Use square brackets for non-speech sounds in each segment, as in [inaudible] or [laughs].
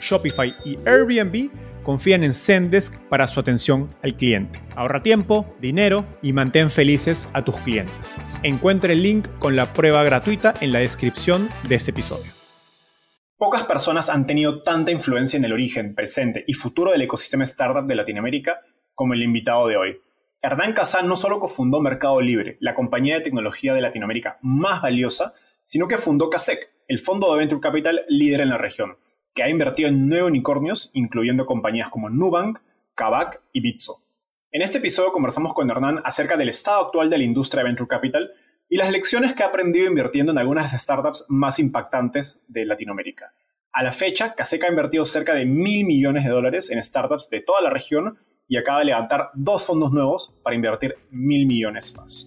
Shopify y Airbnb confían en Zendesk para su atención al cliente. Ahorra tiempo, dinero y mantén felices a tus clientes. Encuentre el link con la prueba gratuita en la descripción de este episodio. Pocas personas han tenido tanta influencia en el origen, presente y futuro del ecosistema startup de Latinoamérica como el invitado de hoy. Hernán Casán no solo cofundó Mercado Libre, la compañía de tecnología de Latinoamérica más valiosa, sino que fundó CASEC, el fondo de venture capital líder en la región que ha invertido en nueve unicornios, incluyendo compañías como Nubank, Kavak y Bitso. En este episodio conversamos con Hernán acerca del estado actual de la industria de Venture Capital y las lecciones que ha aprendido invirtiendo en algunas de las startups más impactantes de Latinoamérica. A la fecha, Caseca ha invertido cerca de mil millones de dólares en startups de toda la región y acaba de levantar dos fondos nuevos para invertir mil millones más.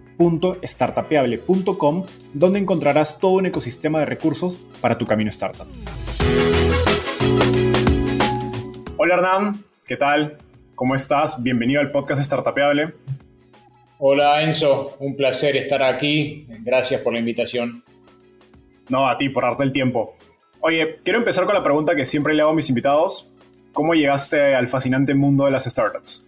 www.startapeable.com, donde encontrarás todo un ecosistema de recursos para tu camino startup. Hola Hernán, ¿qué tal? ¿Cómo estás? Bienvenido al podcast Startapeable. Hola Enzo, un placer estar aquí. Gracias por la invitación. No, a ti por darte el tiempo. Oye, quiero empezar con la pregunta que siempre le hago a mis invitados. ¿Cómo llegaste al fascinante mundo de las startups?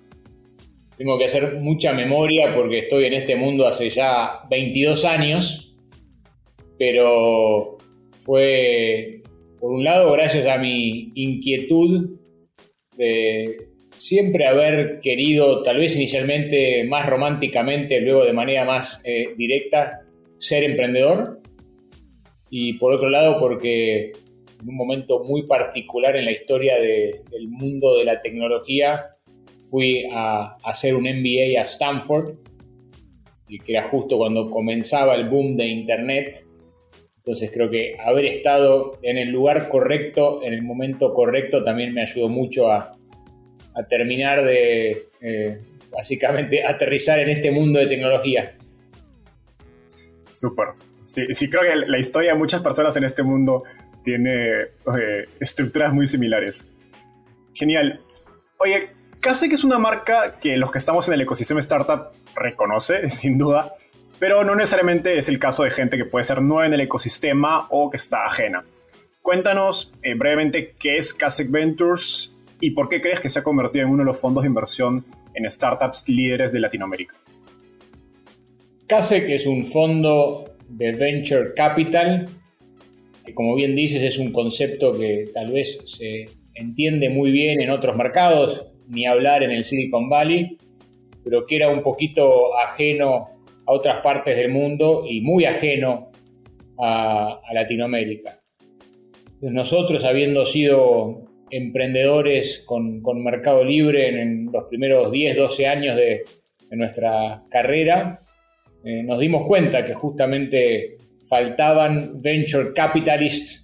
Tengo que hacer mucha memoria porque estoy en este mundo hace ya 22 años, pero fue, por un lado, gracias a mi inquietud de siempre haber querido, tal vez inicialmente más románticamente, luego de manera más eh, directa, ser emprendedor. Y por otro lado, porque en un momento muy particular en la historia del mundo de la tecnología, fui a, hacer un MBA a Stanford, que era justo cuando comenzaba el boom de Internet. Entonces creo que haber estado en el lugar correcto, en el momento correcto, también me ayudó mucho a, terminar de, eh, básicamente, [laughs] aterrizar en este mundo de tecnología. Súper. Sí, sí, creo que la historia de muchas personas en este mundo tiene eh, estructuras muy similares. Genial. Oye, Que es una marca que los que estamos en el ecosistema startup reconoce, [laughs] sin duda, pero no necesariamente es el caso de gente que puede ser nueva en el ecosistema o que está ajena. Cuéntanos eh, brevemente qué es Kasek Ventures y por qué crees que se ha convertido en uno de los fondos de inversión en startups líderes de Latinoamérica. Kasek es un fondo de venture capital que como bien dices es un concepto que tal vez se entiende muy bien en otros mercados, ni hablar en el Silicon Valley, pero que era un poquito ajeno a otras partes del mundo y muy ajeno a, Latinoamérica. Nosotros, habiendo sido emprendedores con, Mercado Libre en, los primeros 10, 12 años de, nuestra carrera, eh, nos dimos cuenta que justamente faltaban venture capitalists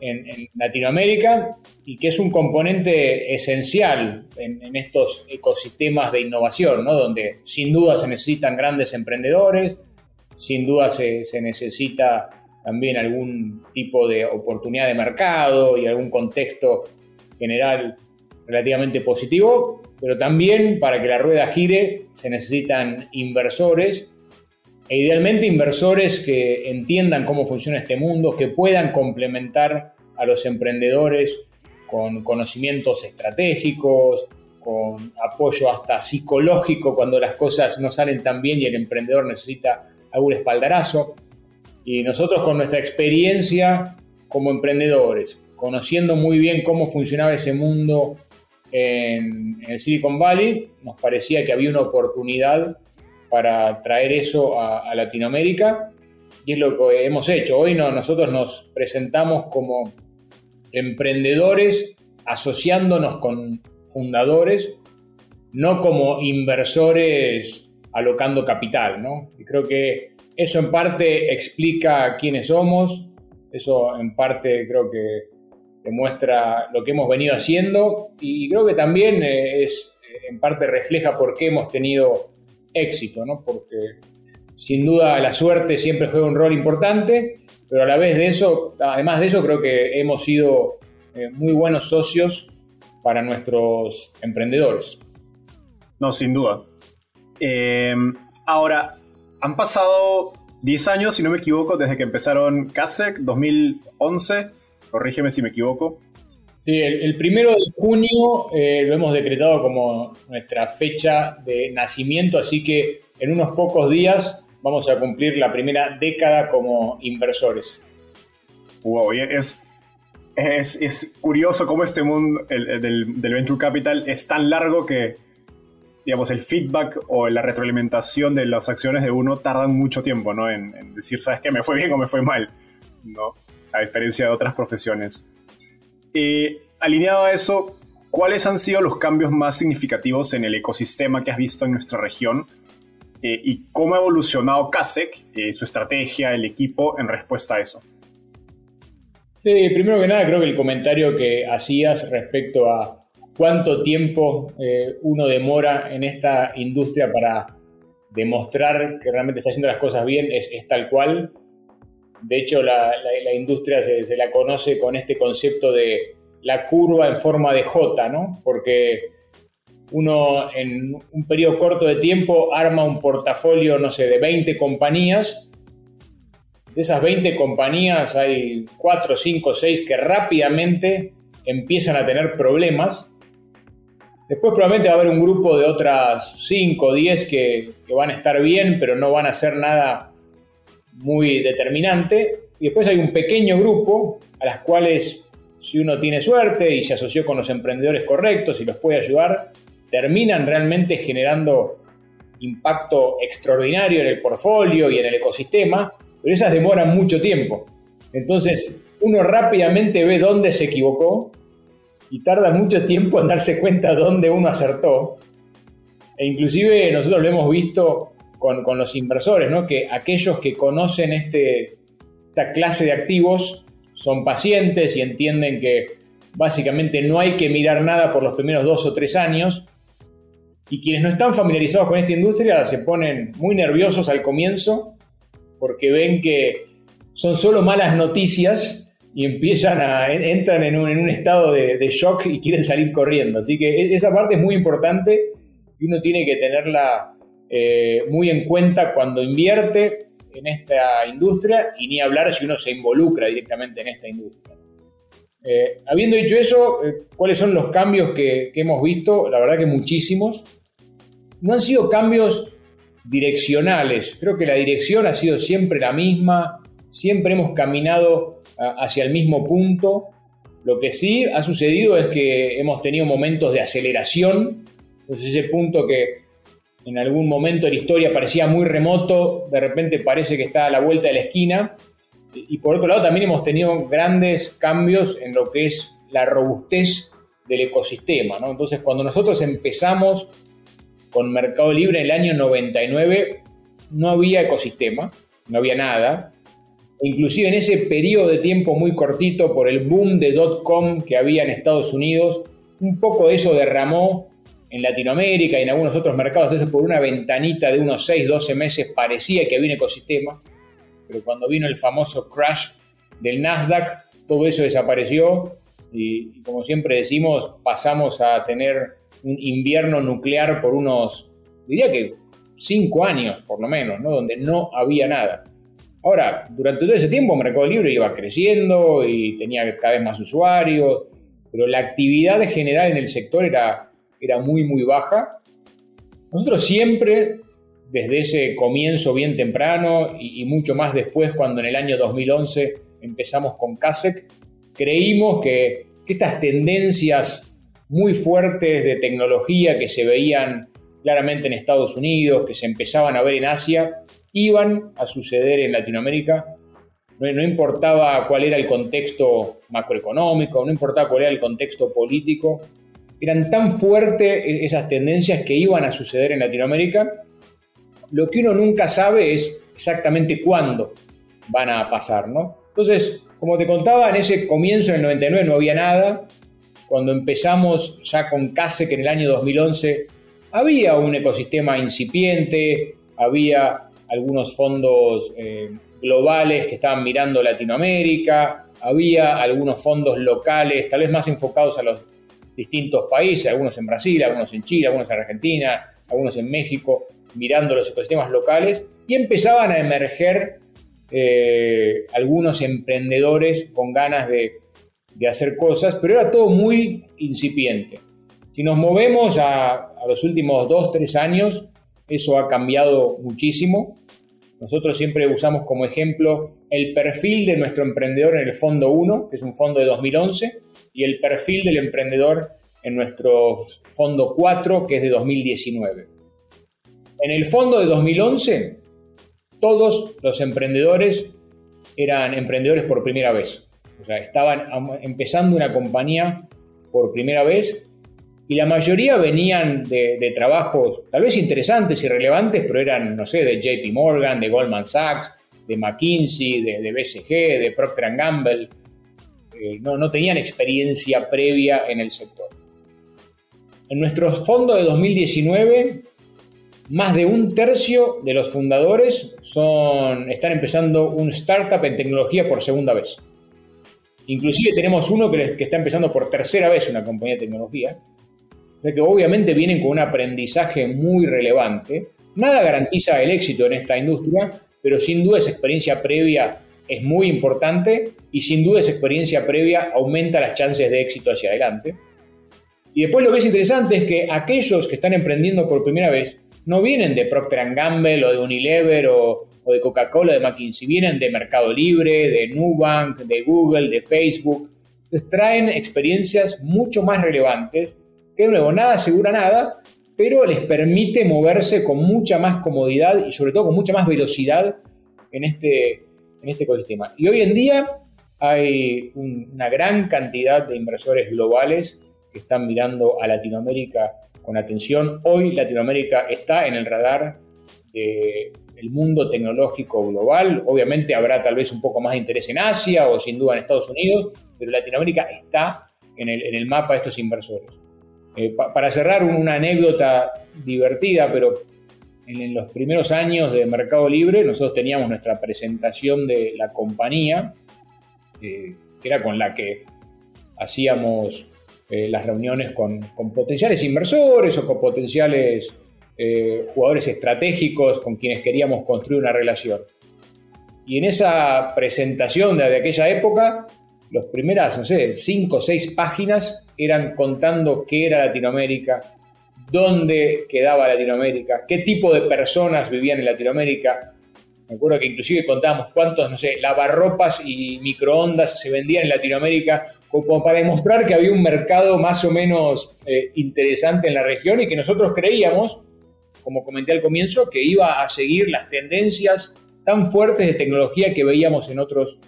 en, Latinoamérica y que es un componente esencial en, estos ecosistemas de innovación, ¿no? donde sin duda se necesitan grandes emprendedores, sin duda se, se necesita también algún tipo de oportunidad de mercado y algún contexto general relativamente positivo, pero también para que la rueda gire se necesitan inversores e idealmente inversores que entiendan cómo funciona este mundo, que puedan complementar a los emprendedores con conocimientos estratégicos, con apoyo hasta psicológico cuando las cosas no salen tan bien y el emprendedor necesita algún espaldarazo. Y nosotros con nuestra experiencia como emprendedores, conociendo muy bien cómo funcionaba ese mundo en, Silicon Valley, nos parecía que había una oportunidad para traer eso a, Latinoamérica y es lo que hemos hecho. Hoy no, nosotros nos presentamos como emprendedores asociándonos con fundadores, no como inversores alocando capital, ¿no? Y creo que eso en parte explica quiénes somos, eso en parte creo que demuestra lo que hemos venido haciendo y creo que también eh, es en parte refleja por qué hemos tenido éxito, ¿no? Porque sin duda la suerte siempre juega un rol importante, pero a la vez de eso, además de eso, creo que hemos sido eh, muy buenos socios para nuestros emprendedores. No, sin duda. Eh, ahora, han pasado 10 años, si no me equivoco, desde que empezaron CASEC, 2011. Corrígeme si me equivoco. Sí, el, primero de junio eh, lo hemos decretado como nuestra fecha de nacimiento, así que en unos pocos días vamos a cumplir la primera década como inversores. Wow, es, es, curioso cómo este mundo del, venture capital es tan largo que, digamos, el feedback o la retroalimentación de las acciones de uno tardan mucho tiempo, ¿no? En, decir, ¿sabes qué? Me fue bien o me fue mal, ¿no? A diferencia de otras profesiones. Eh, alineado a eso, ¿cuáles han sido los cambios más significativos en el ecosistema que has visto en nuestra región? Eh, ¿Y cómo ha evolucionado CASEC, eh, su estrategia, el equipo, en respuesta a eso? Sí, primero que nada creo que el comentario que hacías respecto a cuánto tiempo eh, uno demora en esta industria para demostrar que realmente está haciendo las cosas bien es, tal cual. De hecho, la, industria se, la conoce con este concepto de la curva en forma de J, ¿no? Porque uno en un periodo corto de tiempo arma un portafolio, no sé, de 20 compañías de esas 20 compañías hay 4, 5, 6 que rápidamente empiezan a tener problemas. Después probablemente va a haber un grupo de otras 5 o 10 que, van a estar bien, pero no van a hacer nada muy determinante. Y después hay un pequeño grupo a las cuales, si uno tiene suerte y se asoció con los emprendedores correctos y los puede ayudar, terminan realmente generando impacto extraordinario en el portfolio y en el ecosistema pero esas demoran mucho tiempo. Entonces, uno rápidamente ve dónde se equivocó y tarda mucho tiempo en darse cuenta dónde uno acertó. E inclusive nosotros lo hemos visto con, los inversores, ¿no? que aquellos que conocen este, esta clase de activos son pacientes y entienden que básicamente no hay que mirar nada por los primeros dos o tres años. Y quienes no están familiarizados con esta industria se ponen muy nerviosos al comienzo porque ven que son solo malas noticias y empiezan a, entran en un, estado de, shock y quieren salir corriendo. Así que e, esa parte es muy importante y uno tiene que tenerla eh, muy en cuenta cuando invierte en esta industria y ni hablar si uno se involucra directamente en esta industria. Eh, habiendo dicho eso, eh, ¿cuáles son los cambios que, hemos visto? La verdad que muchísimos. No han sido cambios direccionales. Creo que la dirección ha sido siempre la misma, siempre hemos caminado hacia el mismo punto. Lo que sí ha sucedido es que hemos tenido momentos de aceleración, entonces ese punto que en algún momento de la historia parecía muy remoto, de repente parece que está a la vuelta de la esquina. Y por otro lado también hemos tenido grandes cambios en lo que es la robustez del ecosistema. Entonces cuando nosotros empezamos con Mercado Libre en el año 99 no había ecosistema, no había nada. E inclusive en ese periodo de tiempo muy cortito, por el boom de .com que había en Estados Unidos, un poco de eso derramó en Latinoamérica y en algunos otros mercados, entonces por una ventanita de unos 6, 12 meses parecía que había un ecosistema, pero cuando vino el famoso crash del Nasdaq, todo eso desapareció y, como siempre decimos, pasamos a tener un invierno nuclear por unos, diría que 5 años por lo menos, ¿no? donde no había nada. Ahora, durante todo ese tiempo Mercado Libre iba creciendo y tenía cada vez más usuarios, pero la actividad general en el sector era, era muy, muy baja. Nosotros siempre, desde ese comienzo bien temprano y, mucho más después, cuando en el año 2011 empezamos con CASEC, creímos que, estas tendencias muy fuertes de tecnología que se veían claramente en Estados Unidos, que se empezaban a ver en Asia, iban a suceder en Latinoamérica. No, no, importaba cuál era el contexto macroeconómico, no importaba cuál era el contexto político, eran tan fuertes esas tendencias que iban a suceder en Latinoamérica. Lo que uno nunca sabe es exactamente cuándo van a pasar, ¿no? Entonces, como te contaba, en ese comienzo, en el 99, no había nada. Cuando empezamos ya con CASE, que en el año 2011 había un ecosistema incipiente, había algunos fondos eh, globales que estaban mirando Latinoamérica, había algunos fondos locales, tal vez más enfocados a los distintos países, algunos en Brasil, algunos en Chile, algunos en Argentina, algunos en México, mirando los ecosistemas locales, y empezaban a emerger eh, algunos emprendedores con ganas de, hacer cosas, pero era todo muy incipiente. Si nos movemos a, los últimos dos, tres años, eso ha cambiado muchísimo. Nosotros siempre usamos como ejemplo el perfil de nuestro emprendedor en el fondo 1, que es un fondo de 2011, y el perfil del emprendedor en nuestro fondo 4, que es de 2019. En el fondo de 2011 todos los emprendedores eran emprendedores por primera vez. O sea, estaban empezando una compañía por primera vez y la mayoría venían de, trabajos tal vez interesantes y relevantes, pero eran, no sé, de JP Morgan, de Goldman Sachs, de McKinsey, de, BCG, de Procter Gamble. Eh, no, tenían experiencia previa en el sector. En nuestros fondos de 2019 más de un tercio de los fundadores están empezando un startup en tecnología por segunda vez. Inclusive tenemos uno que, está empezando por tercera vez una compañía de tecnología. O sea que obviamente vienen con un aprendizaje muy relevante. Nada garantiza el éxito en esta industria, pero sin duda esa experiencia previa es muy importante y sin duda esa experiencia previa aumenta las chances de éxito hacia adelante. Y después lo que es interesante es que aquellos que están emprendiendo por primera vez no vienen de Procter Gamble o de Unilever o, de Coca-Cola, de McKinsey, vienen de Mercado Libre, de Nubank, de Google, de Facebook. Les traen experiencias mucho más relevantes, que de nuevo, nada asegura nada, pero les permite moverse con mucha más comodidad y sobre todo con mucha más velocidad en este, en este ecosistema. Y hoy en día hay una gran cantidad de inversores globales que están mirando a Latinoamérica con atención. Hoy Latinoamérica está en el radar del mundo tecnológico global. Obviamente habrá tal vez un poco más de interés en Asia o sin duda en Estados Unidos, pero Latinoamérica está en el, mapa de estos inversores. Eh, para cerrar, una anécdota divertida, pero en, los primeros años de Mercado Libre nosotros teníamos nuestra presentación de la compañía, eh, que era con la que hacíamos eh, las reuniones con, potenciales inversores o con potenciales eh, jugadores estratégicos con quienes queríamos construir una relación. Y en esa presentación de, aquella época, las primeras, no sé, cinco o seis páginas eran contando qué era Latinoamérica, dónde quedaba Latinoamérica, qué tipo de personas vivían en Latinoamérica. Me acuerdo que inclusive contábamos cuántos, no sé, lavarropas y microondas se vendían en Latinoamérica como para demostrar que había un mercado más o menos eh, interesante en la región y que nosotros creíamos, como comenté al comienzo, que iba a seguir las tendencias tan fuertes de tecnología que veíamos en otros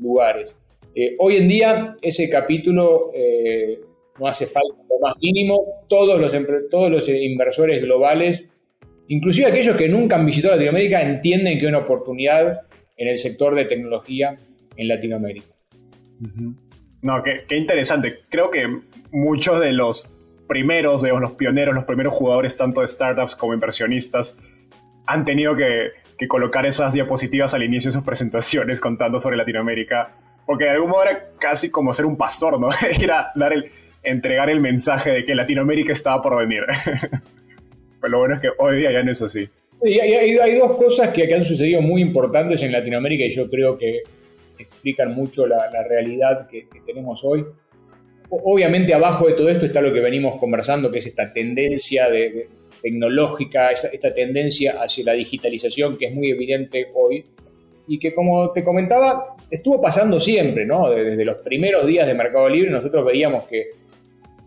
lugares. Eh, hoy en día ese capítulo eh, no hace falta lo más mínimo, todos los, todos los inversores globales, inclusive aquellos que nunca han visitado Latinoamérica, entienden que hay una oportunidad en el sector de tecnología en Latinoamérica. No, qué, interesante. Creo que muchos de los primeros, digamos, los pioneros, los primeros jugadores tanto de startups como inversionistas han tenido que, colocar esas diapositivas al inicio de sus presentaciones contando sobre Latinoamérica, porque de algún modo era casi como ser un pastor, ¿no? [laughs] Era dar el, entregar el mensaje de que Latinoamérica estaba por venir. [laughs] Pero lo bueno es que hoy día ya no es así. hay, dos cosas que, han sucedido muy importantes en Latinoamérica y yo creo que explican mucho la, realidad que, tenemos hoy. Obviamente abajo de todo esto está lo que venimos conversando, que es esta tendencia de tecnológica, esta tendencia hacia la digitalización que es muy evidente hoy y que como te comentaba, estuvo pasando siempre, ¿no? Desde los primeros días de Mercado Libre nosotros veíamos que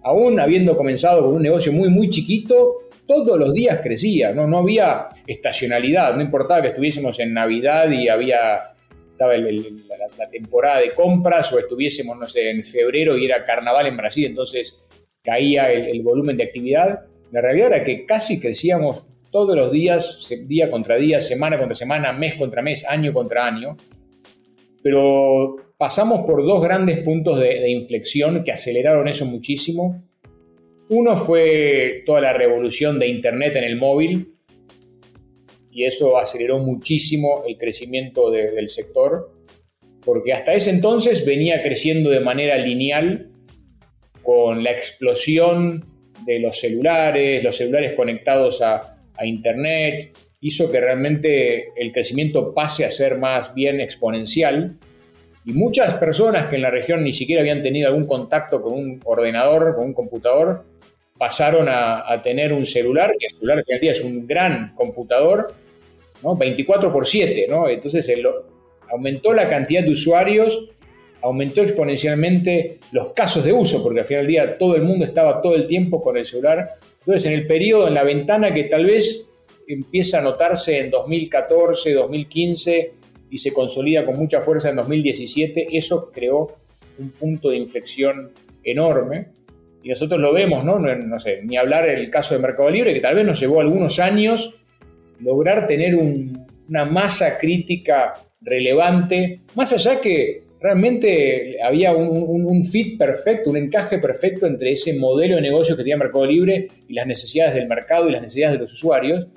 aún habiendo comenzado con un negocio muy, muy chiquito, todos los días crecía, ¿no? No había estacionalidad, no importaba que estuviésemos en Navidad y había estaba la, temporada de compras o estuviésemos, no sé, en febrero y era carnaval en Brasil, entonces caía el volumen de actividad la realidad era que casi crecíamos todos los días, día contra día, semana contra semana, mes contra mes, año contra año. Pero pasamos por dos grandes puntos de, inflexión que aceleraron eso muchísimo. Uno fue toda la revolución de Internet en el móvil, y eso aceleró muchísimo el crecimiento del sector, porque hasta ese entonces venía creciendo de manera lineal con la explosión de los celulares, los celulares conectados a, Internet, hizo que realmente el crecimiento pase a ser más bien exponencial. Y muchas personas que en la región ni siquiera habían tenido algún contacto con un ordenador, con un computador, pasaron a, tener un celular, que el celular que día es un gran computador, ¿no? 24 por 7, ¿no? Entonces aumentó la cantidad de usuarios aumentó exponencialmente los casos de uso, porque al final del día todo el mundo estaba todo el tiempo con el celular. Entonces, en el periodo, en la ventana que tal vez empieza a notarse en 2014, 2015 y se consolida con mucha fuerza en 2017, eso creó un punto de inflexión enorme. Y nosotros lo vemos, ¿no? No, sé, ni hablar el caso de Mercado Libre, que tal vez nos llevó algunos años lograr tener una masa crítica relevante, más allá que realmente había un, fit perfecto, un encaje perfecto entre ese modelo de negocio que tenía Mercado Libre y las necesidades del mercado y las necesidades de los usuarios.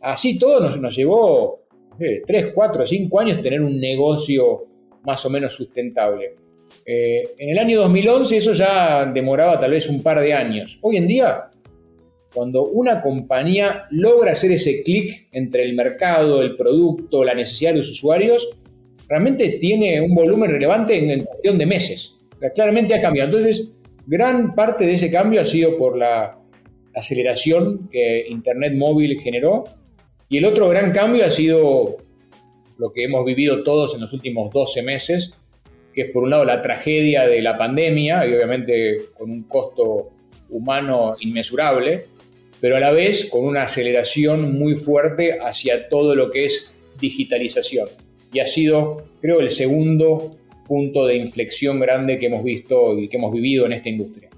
Así todo nos, nos llevó 3, 4, 5 años tener un negocio más o menos sustentable. Eh, en el año 2011 eso ya demoraba tal vez un par de años. Hoy en día, cuando una compañía logra hacer ese clic entre el mercado, el producto, la necesidad de los usuarios, realmente tiene un volumen relevante en, cuestión de meses. claramente ha cambiado. Entonces, gran parte de ese cambio ha sido por la aceleración que Internet móvil generó. Y el otro gran cambio ha sido lo que hemos vivido todos en los últimos 12 meses, que es por un lado la tragedia de la pandemia, y obviamente con un costo humano inmesurable, pero a la vez con una aceleración muy fuerte hacia todo lo que es digitalización y ha sido, creo, el segundo punto de inflexión grande que hemos visto y que hemos vivido en esta industria.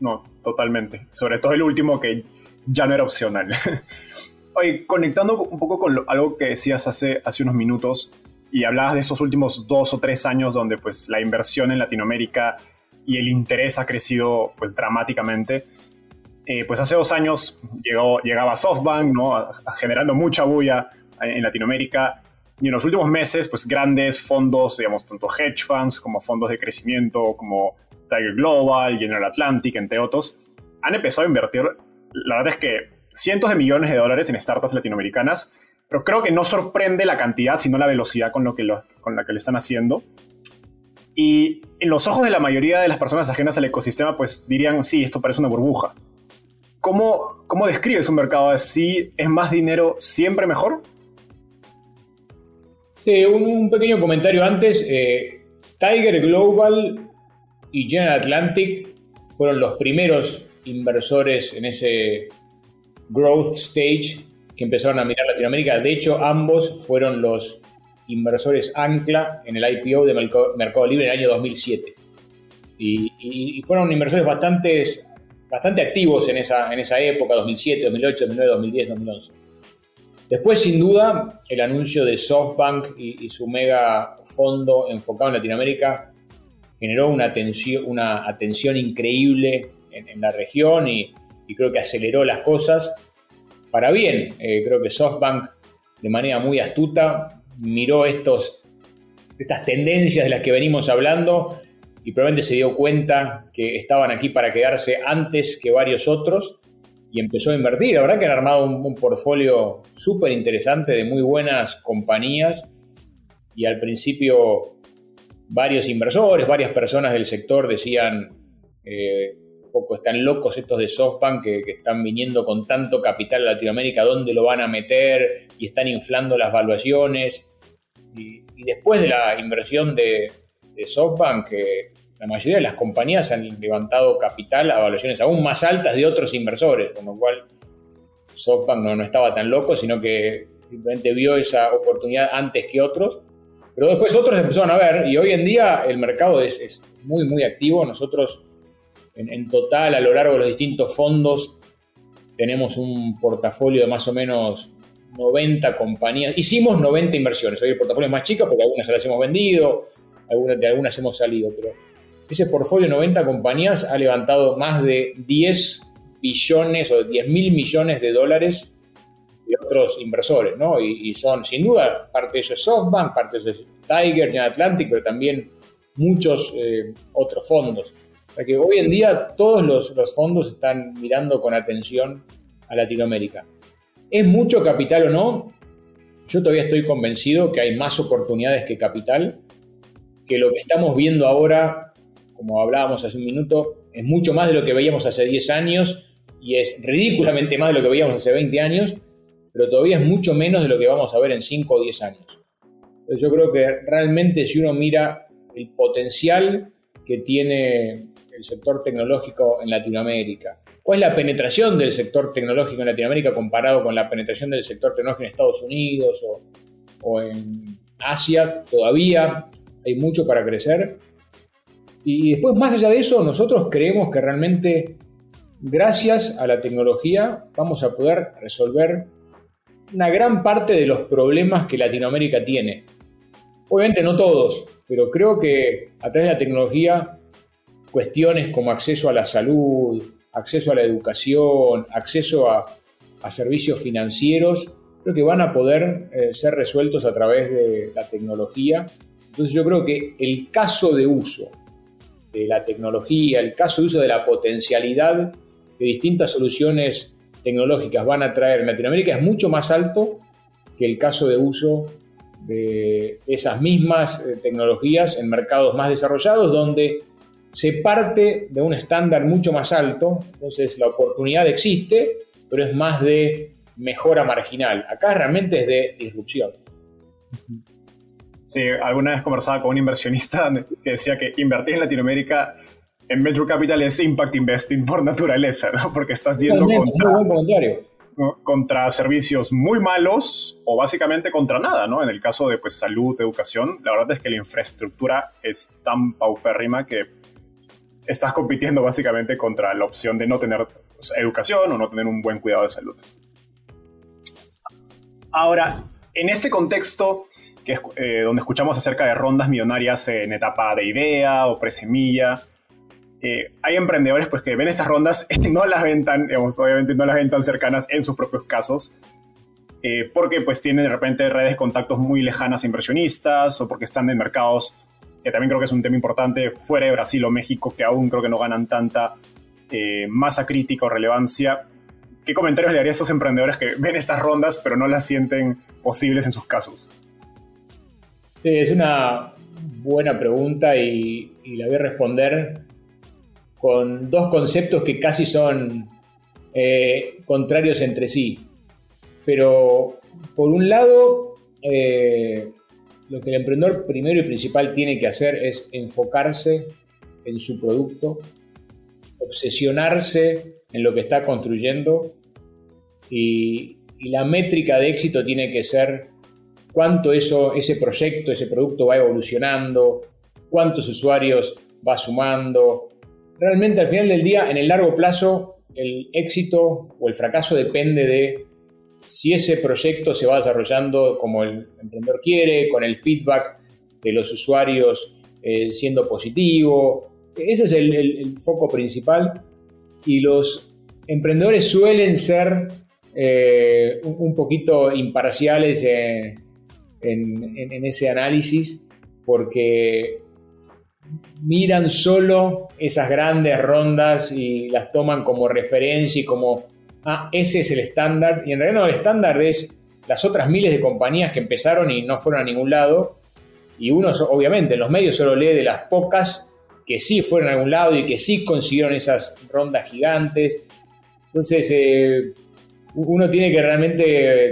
No, totalmente. Sobre todo el último que ya no era opcional. [laughs] Oye, conectando un poco con algo que decías hace, hace unos minutos y hablabas de estos últimos dos o tres años donde pues la inversión en Latinoamérica y el interés ha crecido pues dramáticamente. Eh, pues hace dos años llegó, llegaba SoftBank, ¿no? generando mucha bulla en Latinoamérica y en los últimos meses, pues grandes fondos, digamos, tanto hedge funds como fondos de crecimiento, como Tiger Global, General Atlantic, entre otros, han empezado a invertir, la verdad es que cientos de millones de dólares en startups latinoamericanas, pero creo que no sorprende la cantidad, sino la velocidad con, lo que con la que lo están haciendo. Y en los ojos de la mayoría de las personas ajenas al ecosistema, pues dirían, sí, esto parece una burbuja. ¿Cómo, cómo describes un mercado así? ¿Es más dinero siempre mejor? Sí, un, pequeño comentario antes. Eh, Tiger Global y General Atlantic fueron los primeros inversores en ese growth stage que empezaron a mirar Latinoamérica. De hecho, ambos fueron los inversores ancla en el IPO de Mercado, Libre en el año 2007. Y, fueron inversores bastante, bastante activos en esa, en esa época, 2007, 2008, 2009, 2010, 2011. Después, sin duda, el anuncio de SoftBank y, su mega fondo enfocado en Latinoamérica generó una atención, una atención increíble en, la región y, creo que aceleró las cosas para bien. Eh, creo que SoftBank de manera muy astuta miró estos, estas tendencias de las que venimos hablando y probablemente se dio cuenta que estaban aquí para quedarse antes que varios otros y empezó a invertir. La verdad que han armado un, portfolio súper interesante de muy buenas compañías y al principio varios inversores, varias personas del sector decían, eh, poco están locos estos de SoftBank que, están viniendo con tanto capital a Latinoamérica, ¿dónde lo van a meter? Y están inflando las valuaciones. Y, después de la inversión de, de SoftBank, que la mayoría de las compañías han levantado capital a valuaciones aún más altas de otros inversores, con lo cual SoftBank no, no estaba tan loco, sino que simplemente vio esa oportunidad antes que otros. Pero después otros empezaron a ver y hoy en día el mercado es, muy, muy activo. Nosotros en, en, total a lo largo de los distintos fondos tenemos un portafolio de más o menos 90 compañías. Hicimos 90 inversiones. Hoy el portafolio es más chico porque algunas ya las hemos vendido, algunas, de algunas hemos salido, pero ese portfolio de 90 compañías ha levantado más de 10 billones o 10 mil millones de dólares de otros inversores, ¿no? Y, son, sin duda, parte de eso es SoftBank, parte de eso es Tiger, General Atlantic, pero también muchos eh, otros fondos. O sea que hoy en día todos los, los fondos están mirando con atención a Latinoamérica. ¿Es mucho capital o no? Yo todavía estoy convencido que hay más oportunidades que capital, que lo que estamos viendo ahora como hablábamos hace un minuto, es mucho más de lo que veíamos hace 10 años y es ridículamente más de lo que veíamos hace 20 años, pero todavía es mucho menos de lo que vamos a ver en 5 o 10 años. Entonces yo creo que realmente si uno mira el potencial que tiene el sector tecnológico en Latinoamérica, cuál es la penetración del sector tecnológico en Latinoamérica comparado con la penetración del sector tecnológico en Estados Unidos o, o en Asia, todavía hay mucho para crecer. Y después, más allá de eso, nosotros creemos que realmente, gracias a la tecnología, vamos a poder resolver una gran parte de los problemas que Latinoamérica tiene. Obviamente no todos, pero creo que a través de la tecnología, cuestiones como acceso a la salud, acceso a la educación, acceso a, servicios financieros, creo que van a poder eh, ser resueltos a través de la tecnología. Entonces yo creo que el caso de uso de la tecnología, el caso de uso de la potencialidad que distintas soluciones tecnológicas van a traer en Latinoamérica es mucho más alto que el caso de uso de esas mismas eh, tecnologías en mercados más desarrollados donde se parte de un estándar mucho más alto, entonces la oportunidad existe, pero es más de mejora marginal. Acá realmente es de disrupción. Sí, alguna vez conversaba con un inversionista [laughs] que decía que invertir en Latinoamérica en Venture Capital es impact investing por naturaleza, ¿no? Porque estás yendo contra, contra servicios muy malos o básicamente contra nada, ¿no? En el caso de pues, salud, educación, la verdad es que la infraestructura es tan paupérrima que estás compitiendo básicamente contra la opción de no tener educación o no tener un buen cuidado de salud. Ahora, en este contexto, que es eh, donde escuchamos acerca de rondas millonarias en etapa de idea o presemilla. Eh, hay emprendedores pues, que ven esas rondas [laughs] y no las ven tan, obviamente no las ven tan cercanas en sus propios casos, eh, porque pues tienen de repente redes de contactos muy lejanas a inversionistas o porque están en mercados, que también creo que es un tema importante, fuera de Brasil o México, que aún creo que no ganan tanta masa crítica o relevancia. ¿Qué comentarios le haría a estos emprendedores que ven estas rondas pero no las sienten posibles en sus casos? es una buena pregunta y, la voy a responder con dos conceptos que casi son eh, contrarios entre sí. Pero por un lado, eh, lo que el emprendedor primero y principal tiene que hacer es enfocarse en su producto, obsesionarse en lo que está construyendo y la métrica de éxito tiene que ser cuánto eso, ese proyecto, ese producto va evolucionando, cuántos usuarios va sumando. Realmente al final del día, en el largo plazo, el éxito o el fracaso depende de si ese proyecto se va desarrollando como el emprendedor quiere, con el feedback de los usuarios eh, siendo positivo. Ese es el, foco principal. y los emprendedores suelen ser eh, un poquito imparciales en, ese análisis porque miran solo esas grandes rondas y las toman como referencia y como, ah, ese es el estándar. Y en realidad no, el estándar es las otras miles de compañías que empezaron y no fueron a ningún lado. Y uno, obviamente, en los medios solo lee de las pocas que sí fueron a algún lado y que sí consiguieron esas rondas gigantes. Entonces, eh, uno tiene que realmente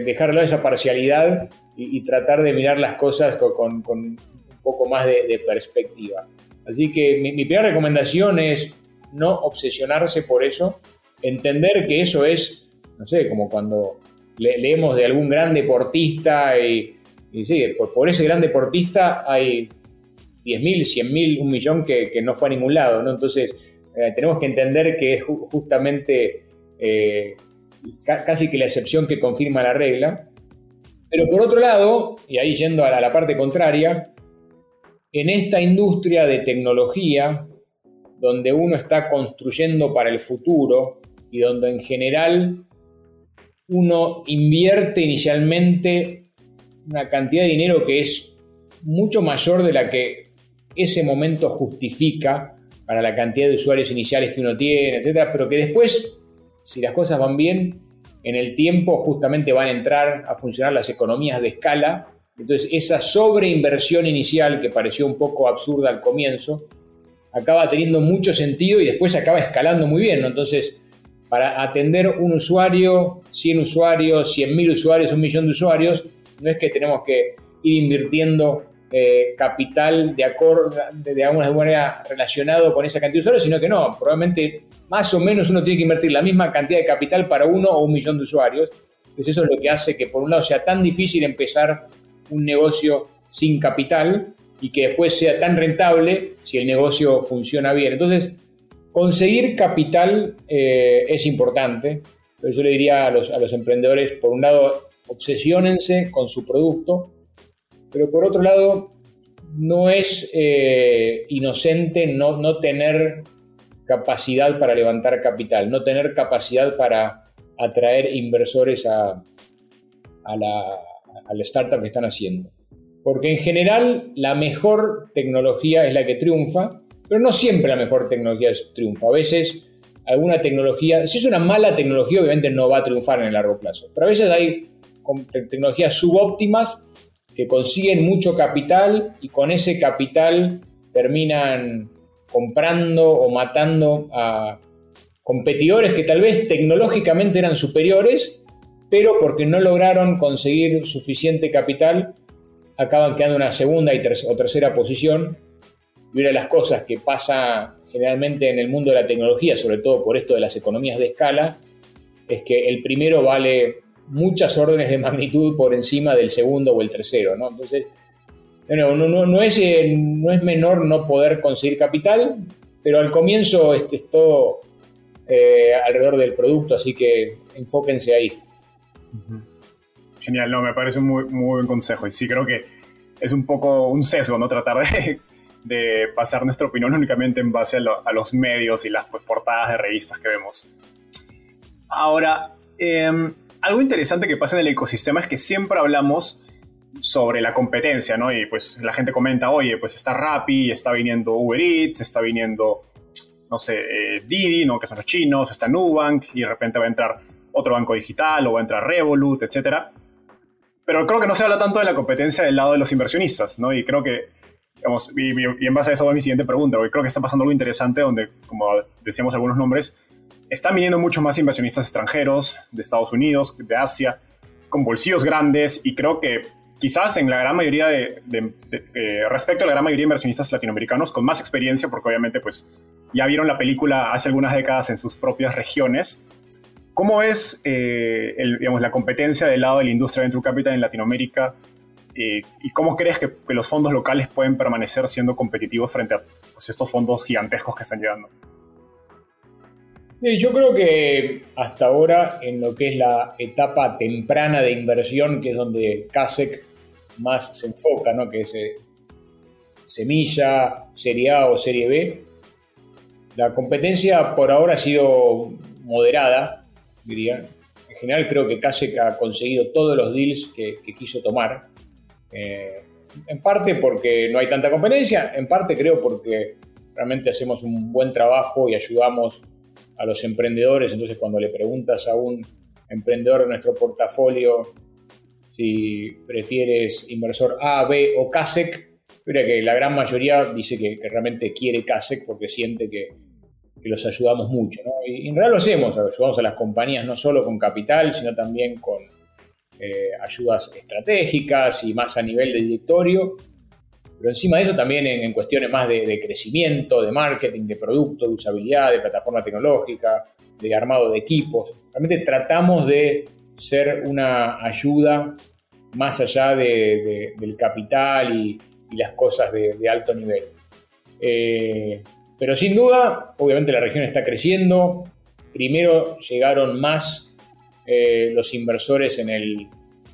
dejar de esa parcialidad y, tratar de mirar las cosas con, un poco más de, perspectiva. Así que mi, primera recomendación es no obsesionarse por eso, entender que eso es, no sé, como cuando leemos de algún gran deportista y, sí, por, ese gran deportista hay 10.000, 100.000, un millón que, no fue a ningún lado, ¿no? Entonces, eh, tenemos que entender que es justamente eh, casi que la excepción que confirma la regla. Pero por otro lado, y ahí yendo a la, parte contraria, en esta industria de tecnología, donde uno está construyendo para el futuro y donde en general uno invierte inicialmente una cantidad de dinero que es mucho mayor de la que ese momento justifica para la cantidad de usuarios iniciales que uno tiene, etcétera, pero que después, si las cosas van bien, en el tiempo justamente van a entrar a funcionar las economías de escala. Entonces, esa sobreinversión inicial que pareció un poco absurda al comienzo, acaba teniendo mucho sentido y después acaba escalando muy bien. Entonces, para atender un usuario, 100 usuarios, 100.000 usuarios, un millón de usuarios, no es que tenemos que ir invirtiendo eh, capital de acuerdo, de, alguna manera relacionado con esa cantidad de usuarios, sino que no, probablemente más o menos uno tiene que invertir la misma cantidad de capital para uno o un millón de usuarios. Entonces eso es lo que hace que por un lado sea tan difícil empezar un negocio sin capital y que después sea tan rentable si el negocio funciona bien. Entonces, conseguir capital eh, es importante. Pero yo le diría a los, emprendedores, por un lado, obsesionense con su producto, pero por otro lado, no es eh, inocente no, no tener capacidad para levantar capital, no tener capacidad para atraer inversores a, a, la, startup que están haciendo. Porque en general la mejor tecnología es la que triunfa, pero no siempre la mejor tecnología triunfa. A veces alguna tecnología, si es una mala tecnología, obviamente no va a triunfar en el largo plazo. Pero a veces hay tecnologías subóptimas que consiguen mucho capital y con ese capital terminan comprando o matando a competidores que tal vez tecnológicamente eran superiores, pero porque no lograron conseguir suficiente capital, acaban quedando en una segunda o tercera posición. Y una de las cosas que pasa generalmente en el mundo de la tecnología, sobre todo por esto de las economías de escala, es que el primero vale muchas órdenes de magnitud por encima del segundo o el tercero, ¿no? Entonces, no, no, no, es, eh, no es menor no poder conseguir capital, pero al comienzo este, es todo eh, alrededor del producto, así que enfóquense ahí. Genial, no, me parece un muy, muy buen consejo y sí creo que es un poco un sesgo, ¿no? Tratar de, de pasar nuestra opinión únicamente en base a, los medios y las pues, portadas de revistas que vemos. Ahora, eh, algo interesante que pasa en el ecosistema es que siempre hablamos sobre la competencia, ¿no? Y pues la gente comenta, oye, pues está Rappi, está viniendo Uber Eats, está viniendo, no sé, eh, Didi, ¿no? Que son los chinos, está Nubank, y de repente va a entrar otro banco digital, o va a entrar Revolut, etc. Pero creo que no se habla tanto de la competencia del lado de los inversionistas, ¿no? Y creo que, digamos, y, en base a eso va mi siguiente pregunta, porque creo que está pasando algo interesante donde, como decíamos algunos nombres, están viniendo mucho más inversionistas extranjeros de Estados Unidos, de Asia, con bolsillos grandes y creo que quizás en la gran mayoría de, eh, respecto a la gran mayoría de inversionistas latinoamericanos con más experiencia, porque obviamente pues ya vieron la película hace algunas décadas en sus propias regiones. ¿Cómo es eh, digamos, la competencia del lado de la industria Venture Capital en Latinoamérica? Eh, ¿Y cómo crees que, los fondos locales pueden permanecer siendo competitivos frente a pues, estos fondos gigantescos que están llegando? yo creo que hasta ahora, en lo que es la etapa temprana de inversión, que es donde CASEC más se enfoca, ¿no? que es eh, semilla, serie A o serie B, La competencia por ahora ha sido moderada, diría. En general creo que Kasek ha conseguido todos los deals que, quiso tomar. Eh, en parte porque no hay tanta competencia, en parte creo porque realmente hacemos un buen trabajo y ayudamos a los emprendedores. Entonces cuando le preguntas a un emprendedor de nuestro portafolio si prefieres inversor A, B o CASEC, creo que la gran mayoría dice que, realmente quiere CASEC porque siente que, los ayudamos mucho. Y, en realidad lo hacemos, ayudamos a las compañías no solo con capital, sino también con eh, ayudas estratégicas y más a nivel de directorio. Pero encima de eso también en, cuestiones más de, crecimiento, de marketing, de producto, de usabilidad, de plataforma tecnológica, de armado de equipos. Realmente tratamos de ser una ayuda más allá del capital y, las cosas de, alto nivel. Eh, pero sin duda, obviamente la región está creciendo. Primero llegaron más eh, los inversores en el,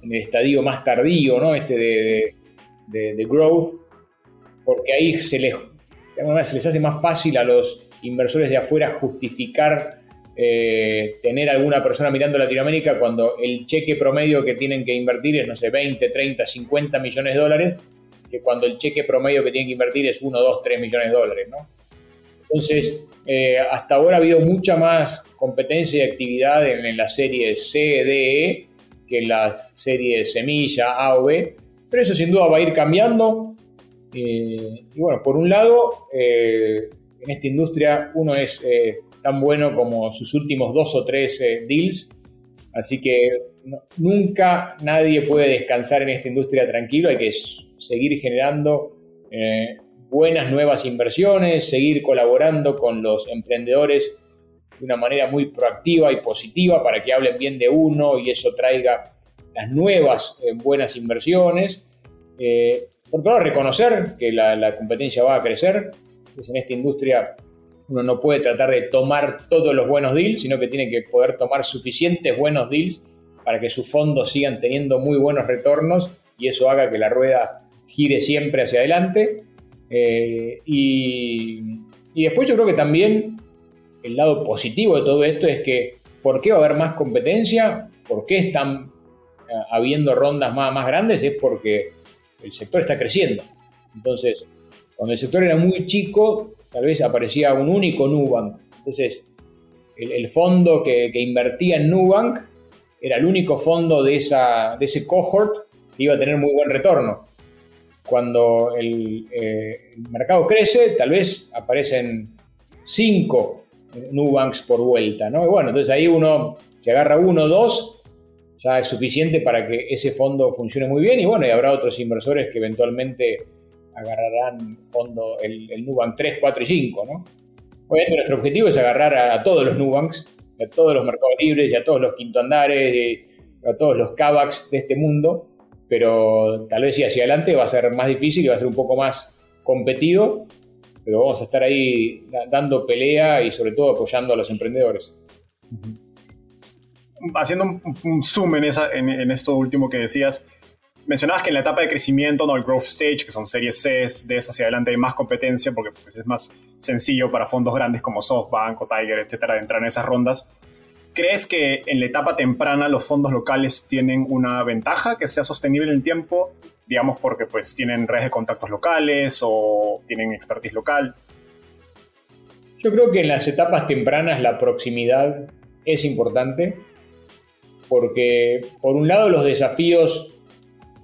estadio más tardío, ¿no? Este de, growth, porque ahí se les, se les hace más fácil a los inversores de afuera justificar eh, tener alguna persona mirando Latinoamérica cuando el cheque promedio que tienen que invertir es, no sé, 20, 30, 50 millones de dólares, que cuando el cheque promedio que tienen que invertir es 1, 2, 3 millones de dólares, ¿no? Entonces, eh, hasta ahora ha habido mucha más competencia y actividad en, las series C, D, E que en las series semilla, A o B, pero eso sin duda va a ir cambiando. Eh, y bueno, por un lado, en esta industria uno es tan bueno como sus últimos dos o tres eh, deals. Así que nunca nadie puede descansar en esta industria tranquilo, hay que seguir generando eh, buenas nuevas inversiones, seguir colaborando con los emprendedores de una manera muy proactiva y positiva para que hablen bien de uno y eso traiga las nuevas eh, buenas inversiones. por todo, reconocer que la, la competencia va a crecer, pues en esta industria uno no puede tratar de tomar todos los buenos deals, sino que tiene que poder tomar suficientes buenos deals para que sus fondos sigan teniendo muy buenos retornos y eso haga que la rueda gire siempre hacia adelante. Eh, y, después yo creo que también el lado positivo de todo esto es que ¿por qué va a haber más competencia? ¿Por qué están eh, habiendo rondas más, grandes? Es porque el sector está creciendo. Entonces, cuando el sector era muy chico, tal vez aparecía un único Nubank. Entonces, el, fondo que, invertía en Nubank era el único fondo de, esa, de ese cohort que iba a tener muy buen retorno. Cuando el, eh, mercado crece, tal vez aparecen cinco Nubanks por vuelta, ¿no? Y bueno, entonces ahí uno, se agarra uno dos, ya es suficiente para que ese fondo funcione muy bien y bueno, y habrá otros inversores que eventualmente agarrarán fondo el, Nubank 3, 4 y 5, ¿no? Obviamente nuestro objetivo es agarrar a, todos los Nubanks, a todos los mercados libres y a todos los quinto andares, a todos los Kavaks de este mundo, pero tal vez si hacia adelante va a ser más difícil y va a ser un poco más competido, pero vamos a estar ahí dando pelea y sobre todo apoyando a los emprendedores. Haciendo un, zoom en, esto último que decías, mencionabas que en la etapa de crecimiento, no el growth stage, que son series C, de eso hacia adelante hay más competencia porque pues, es más sencillo para fondos grandes como SoftBank o Tiger, etcétera, entrar en esas rondas. ¿Crees que en la etapa temprana los fondos locales tienen una ventaja que sea sostenible en el tiempo? Digamos porque pues tienen redes de contactos locales o tienen expertise local. Yo creo que en las etapas tempranas la proximidad es importante porque por un lado los desafíos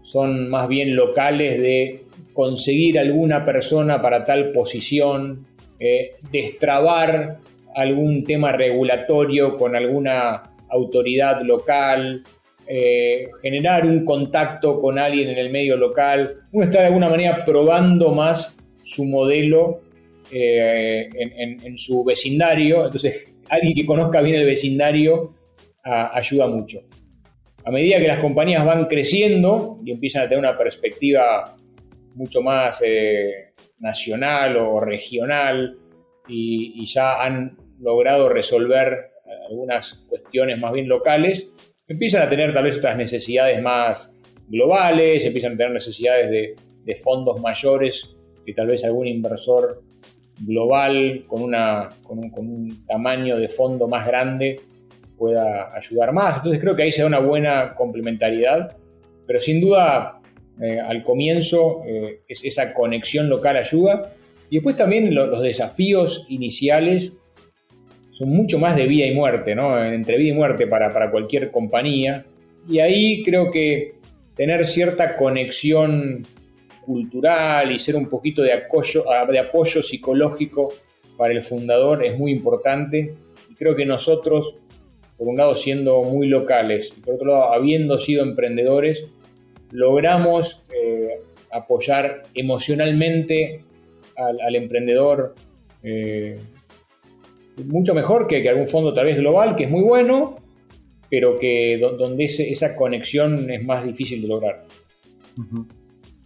son más bien locales de conseguir alguna persona para tal posición, eh, destrabar algún tema regulatorio con alguna autoridad local, eh, generar un contacto con alguien en el medio local. Uno está de alguna manera probando más su modelo eh, en, su vecindario, entonces alguien que conozca bien el vecindario ayuda mucho a medida que las compañías van creciendo y empiezan a tener una perspectiva mucho más eh, nacional o regional y, ya han logrado resolver algunas cuestiones más bien locales, empiezan a tener tal vez otras necesidades más globales, empiezan a tener necesidades de, fondos mayores que tal vez algún inversor global, con, una, con, un, tamaño de fondo más grande, pueda ayudar más. Entonces creo que ahí se da una buena complementariedad, pero sin duda eh, al comienzo eh, esa conexión local ayuda. Y después también los desafíos iniciales son mucho más de vida y muerte, ¿no? Entre vida y muerte para, para cualquier compañía. Y ahí creo que tener cierta conexión cultural y ser un poquito de apoyo, de apoyo psicológico para el fundador es muy importante. Y creo que nosotros, por un lado siendo muy locales y por otro lado habiendo sido emprendedores, logramos eh, apoyar emocionalmente al, emprendedor eh, mucho mejor que, algún fondo tal vez global, que es muy bueno, pero que donde esa conexión es más difícil de lograr.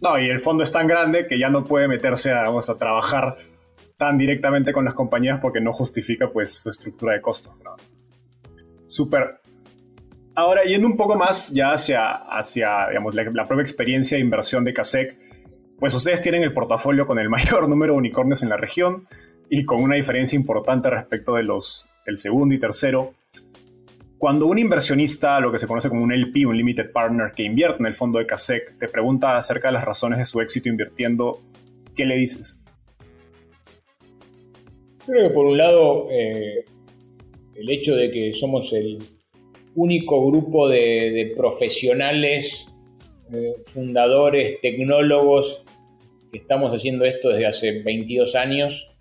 No, y el fondo es tan grande que ya no puede meterse a, vamos, a trabajar tan directamente con las compañías porque no justifica pues su estructura de costos. Súper. Ahora, yendo un poco más ya hacia, hacia digamos, la, propia experiencia de inversión de CASEC, pues ustedes tienen el portafolio con el [laughs] mayor número de unicornios en la región y con una diferencia importante respecto de los del segundo y tercero. Cuando un inversionista, lo que se conoce como un LP, un Limited Partner, que invierte en el fondo de CASEC, te pregunta acerca de las razones de su éxito invirtiendo, ¿qué le dices? Creo que por un lado, eh, el hecho de que somos el único grupo de, profesionales, eh, fundadores, tecnólogos, que estamos haciendo esto desde hace 22 años,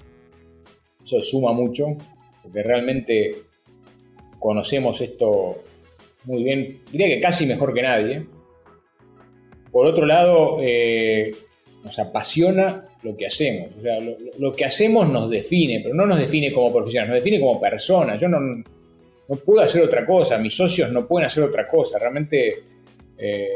eso suma mucho, porque realmente conocemos esto muy bien, diría que casi mejor que nadie. Por otro lado, eh, nos apasiona lo que hacemos. Lo, que hacemos nos define, pero no nos define como profesionales, nos define como personas. Yo no, no puedo hacer otra cosa, mis socios no pueden hacer otra cosa. Realmente eh,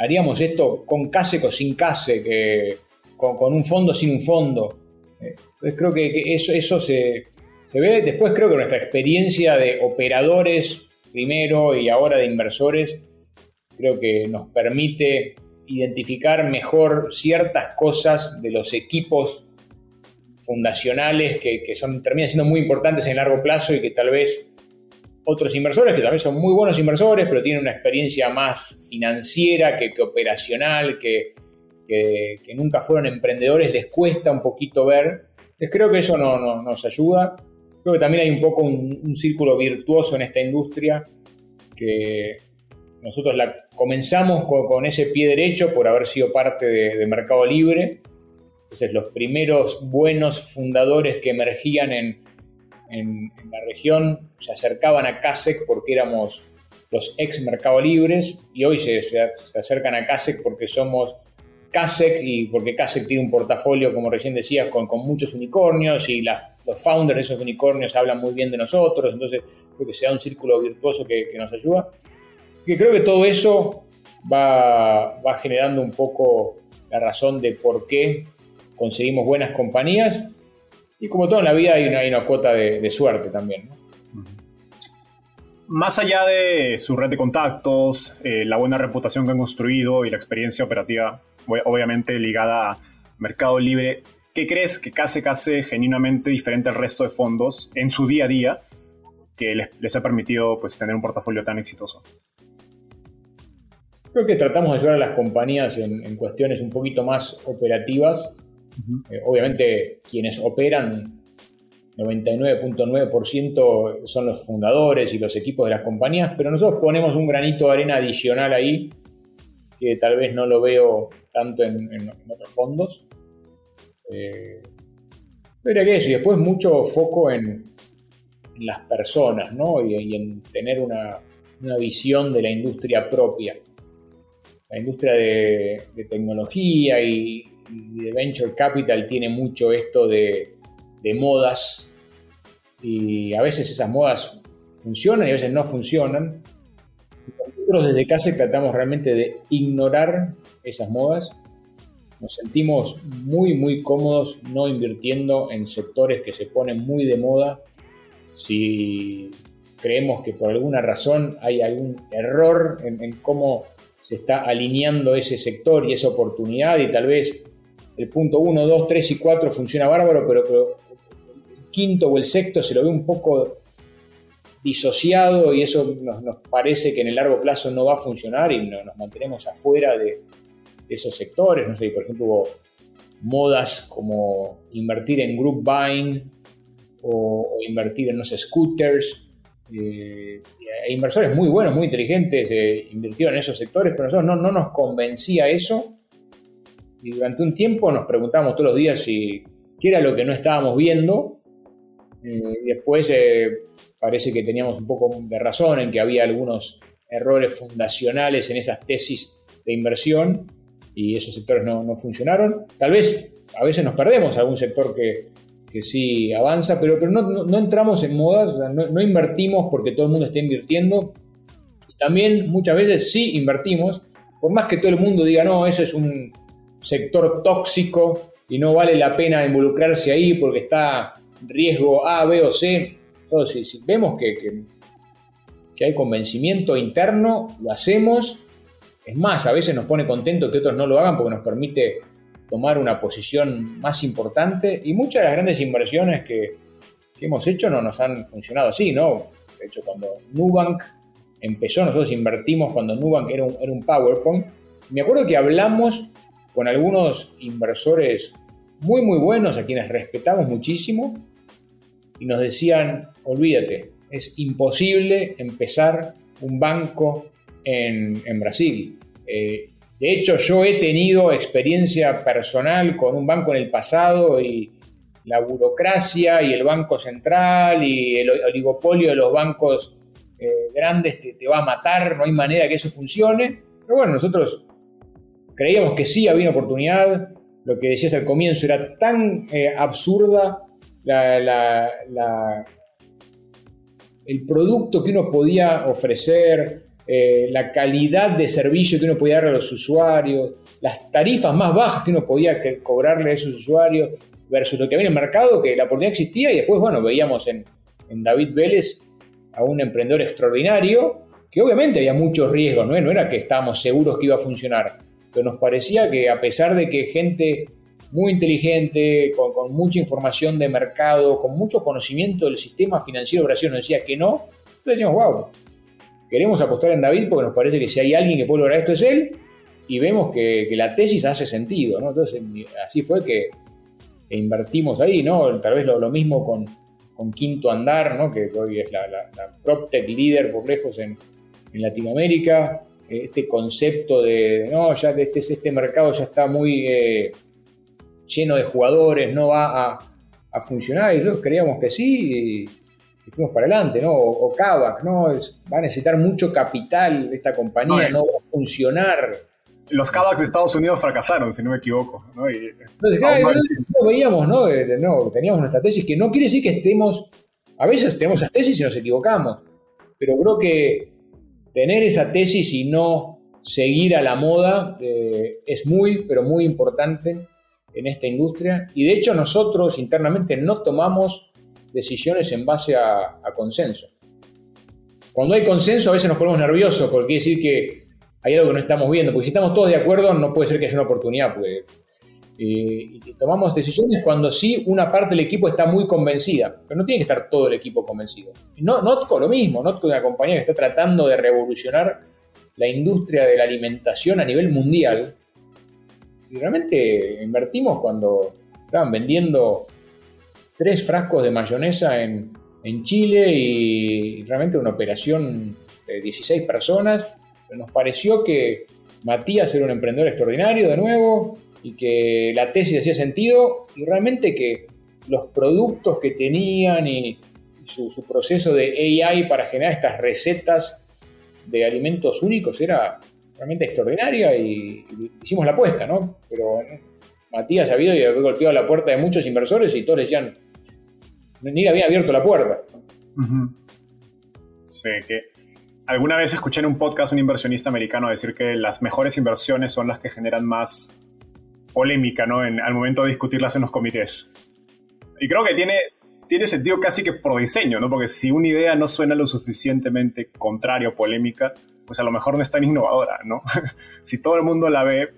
haríamos esto con CASEC o sin CASEC, con, con, un fondo sin un fondo. Entonces creo que, eso, se, ve. Después creo que nuestra experiencia de operadores primero y ahora de inversores, creo que nos permite identificar mejor ciertas cosas de los equipos fundacionales que, son, terminan siendo muy importantes en largo plazo y que tal vez otros inversores, que también son muy buenos inversores, pero tienen una experiencia más financiera que operacional, que, que, nunca fueron emprendedores les cuesta un poquito ver. Entonces creo que eso no, nos ayuda. Creo que también hay un poco un, círculo virtuoso en esta industria que nosotros la comenzamos con, ese pie derecho por haber sido parte de, Mercado Libre. Entonces los primeros buenos fundadores que emergían en, la región se acercaban a CASEC porque éramos los ex Mercado Libres y hoy se, se acercan a CASEC porque somos CASEC y porque CASEC tiene un portafolio, como recién decías, con, muchos unicornios y los founders de esos unicornios hablan muy bien de nosotros, entonces creo que se da un círculo virtuoso que, nos ayuda. Y creo que todo eso va, generando un poco la razón de por qué conseguimos buenas compañías y como todo en la vida hay una, una cuota de, suerte también. Más allá de su red de contactos, eh, la buena reputación que han construido y la experiencia operativa obviamente ligada a Mercado Libre. ¿Qué crees que Case Case genuinamente diferente al resto de fondos en su día a día que les, ha permitido pues, tener un portafolio tan exitoso? Creo que tratamos de ayudar a las compañías en, cuestiones un poquito más operativas. Eh, obviamente quienes operan 99.9% son los fundadores y los equipos de las compañías, pero nosotros ponemos un granito de arena adicional ahí que tal vez no lo veo tanto en, otros fondos. Eh, pero que eso, y después mucho foco en, las personas, ¿no? Y, en tener una, visión de la industria propia. La industria de, tecnología y, de venture capital tiene mucho esto de, de modas y a veces esas modas funcionan y a veces no funcionan. Nosotros desde casa tratamos realmente de ignorar esas modas. Nos sentimos muy, muy cómodos no invirtiendo en sectores que se ponen muy de moda. Si creemos que por alguna razón hay algún error en, cómo se está alineando ese sector y esa oportunidad y tal vez el punto 1, 2, 3 y 4 funciona bárbaro, pero, pero el quinto o el sexto se lo ve un poco disociado y eso nos, parece que en el largo plazo no va a funcionar y nos mantenemos afuera de, esos sectores. No sé, por ejemplo, hubo modas como invertir en group buying o, invertir en, no sé, scooters. Eh, hay inversores muy buenos, muy inteligentes, eh, invirtieron en esos sectores, pero nosotros no, no nos convencía eso. Y durante un tiempo nos preguntábamos todos los días si qué era lo que no estábamos viendo. Eh, después parece que teníamos un poco de razón en que había algunos errores fundacionales en esas tesis de inversión y esos sectores no, funcionaron. Tal vez a veces nos perdemos algún sector que, que sí avanza, pero, pero no, no, entramos en modas, no, invertimos porque todo el mundo esté invirtiendo. También muchas veces sí invertimos, por más que todo el mundo diga, no, ese es un sector tóxico y no vale la pena involucrarse ahí porque está riesgo A, B o C, entonces, si, vemos que, que, hay convencimiento interno, lo hacemos. Es más, a veces nos pone contento que otros no lo hagan porque nos permite tomar una posición más importante. Y muchas de las grandes inversiones que, hemos hecho no nos han funcionado así, ¿no? De hecho, cuando Nubank empezó, nosotros invertimos cuando Nubank era un, era un PowerPoint. Me acuerdo que hablamos con algunos inversores muy, muy buenos, a quienes respetamos muchísimo, y nos decían, olvídate, es imposible empezar un banco en, Brasil. Eh, de hecho, yo he tenido experiencia personal con un banco en el pasado y la burocracia y el Banco Central y el oligopolio de los bancos eh, grandes te, va a matar, no hay manera que eso funcione. Pero bueno, nosotros creíamos que sí había oportunidad. Lo que decías al comienzo era tan eh, absurda el producto que uno podía ofrecer, eh, la calidad de servicio que uno podía dar a los usuarios, las tarifas más bajas que uno podía cobrarle a esos usuarios versus lo que había en el mercado, que la oportunidad existía y después, bueno, veíamos en, David Vélez a un emprendedor extraordinario que obviamente había muchos riesgos, ¿no? era que estábamos seguros que iba a funcionar, pero nos parecía que a pesar de que gente muy inteligente, con, mucha información de mercado, con mucho conocimiento del sistema financiero brasileño, decía que no, decíamos, wow, queremos apostar en David porque nos parece que si hay alguien que puede lograr esto es él, y vemos que, la tesis hace sentido. Entonces, así fue que, invertimos ahí, ¿no? Tal vez lo, mismo con, Quinto Andar, ¿no? Que hoy es la, la, PropTech líder por lejos en, Latinoamérica. Este concepto de, no, ya este, este mercado ya está muy... Eh, lleno de jugadores, no va a, funcionar. Y nosotros creíamos que sí fuimos para adelante, ¿no? O, Kavak, ¿no? va a necesitar mucho capital esta compañía, no, va a funcionar. Los Kavaks de Estados Unidos fracasaron, si no me equivoco. ¿no? veíamos, ¿no? Teníamos nuestra tesis, que no quiere decir que estemos. A veces tenemos esa tesis y nos equivocamos, pero creo que tener esa tesis y no seguir a la moda eh, es muy, pero muy importante en esta industria y de hecho nosotros internamente no tomamos decisiones en base a, consenso. Cuando hay consenso a veces nos ponemos nerviosos porque quiere decir que hay algo que no estamos viendo, porque si estamos todos de acuerdo no puede ser que haya una oportunidad. Pues, y tomamos decisiones cuando sí una parte del equipo está muy convencida, pero no tiene que estar todo el equipo convencido. No, Notco lo mismo, Notco es una compañía que está tratando de revolucionar la industria de la alimentación a nivel mundial y realmente invertimos cuando estaban vendiendo tres frascos de mayonesa en, Chile y realmente una operación de 16 personas. Nos pareció que Matías era un emprendedor extraordinario de nuevo y que la tesis hacía sentido y realmente que los productos que tenían y su, su proceso de AI para generar estas recetas de alimentos únicos era realmente extraordinaria y, hicimos la apuesta, ¿no? Pero Matías ha habido y había golpeado la puerta de muchos inversores y todos decían, ni le había abierto la puerta. Sí, que alguna vez escuché en un podcast un inversionista americano decir que las mejores inversiones son las que generan más polémica, ¿no? En, al momento de discutirlas en los comités. Y creo que tiene, tiene sentido casi que por diseño, ¿no? Porque si una idea no suena lo suficientemente contraria o polémica, pues a lo mejor no es tan innovadora, ¿no? [laughs] si todo el mundo la ve,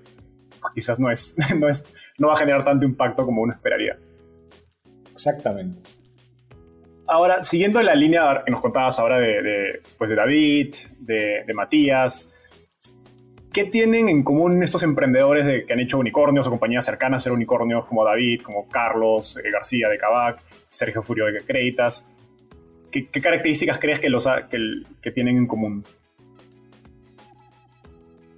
quizás no, es, [laughs] no, es, no va a generar tanto impacto como uno esperaría. Exactamente. Ahora, siguiendo la línea que nos contabas ahora de, pues de David, de, Matías, ¿qué tienen en común estos emprendedores que han hecho unicornios o compañías cercanas a ser unicornios como David, como Carlos eh, García de Cabac, Sergio Furio de Creditas? ¿Qué, características crees que, que tienen en común?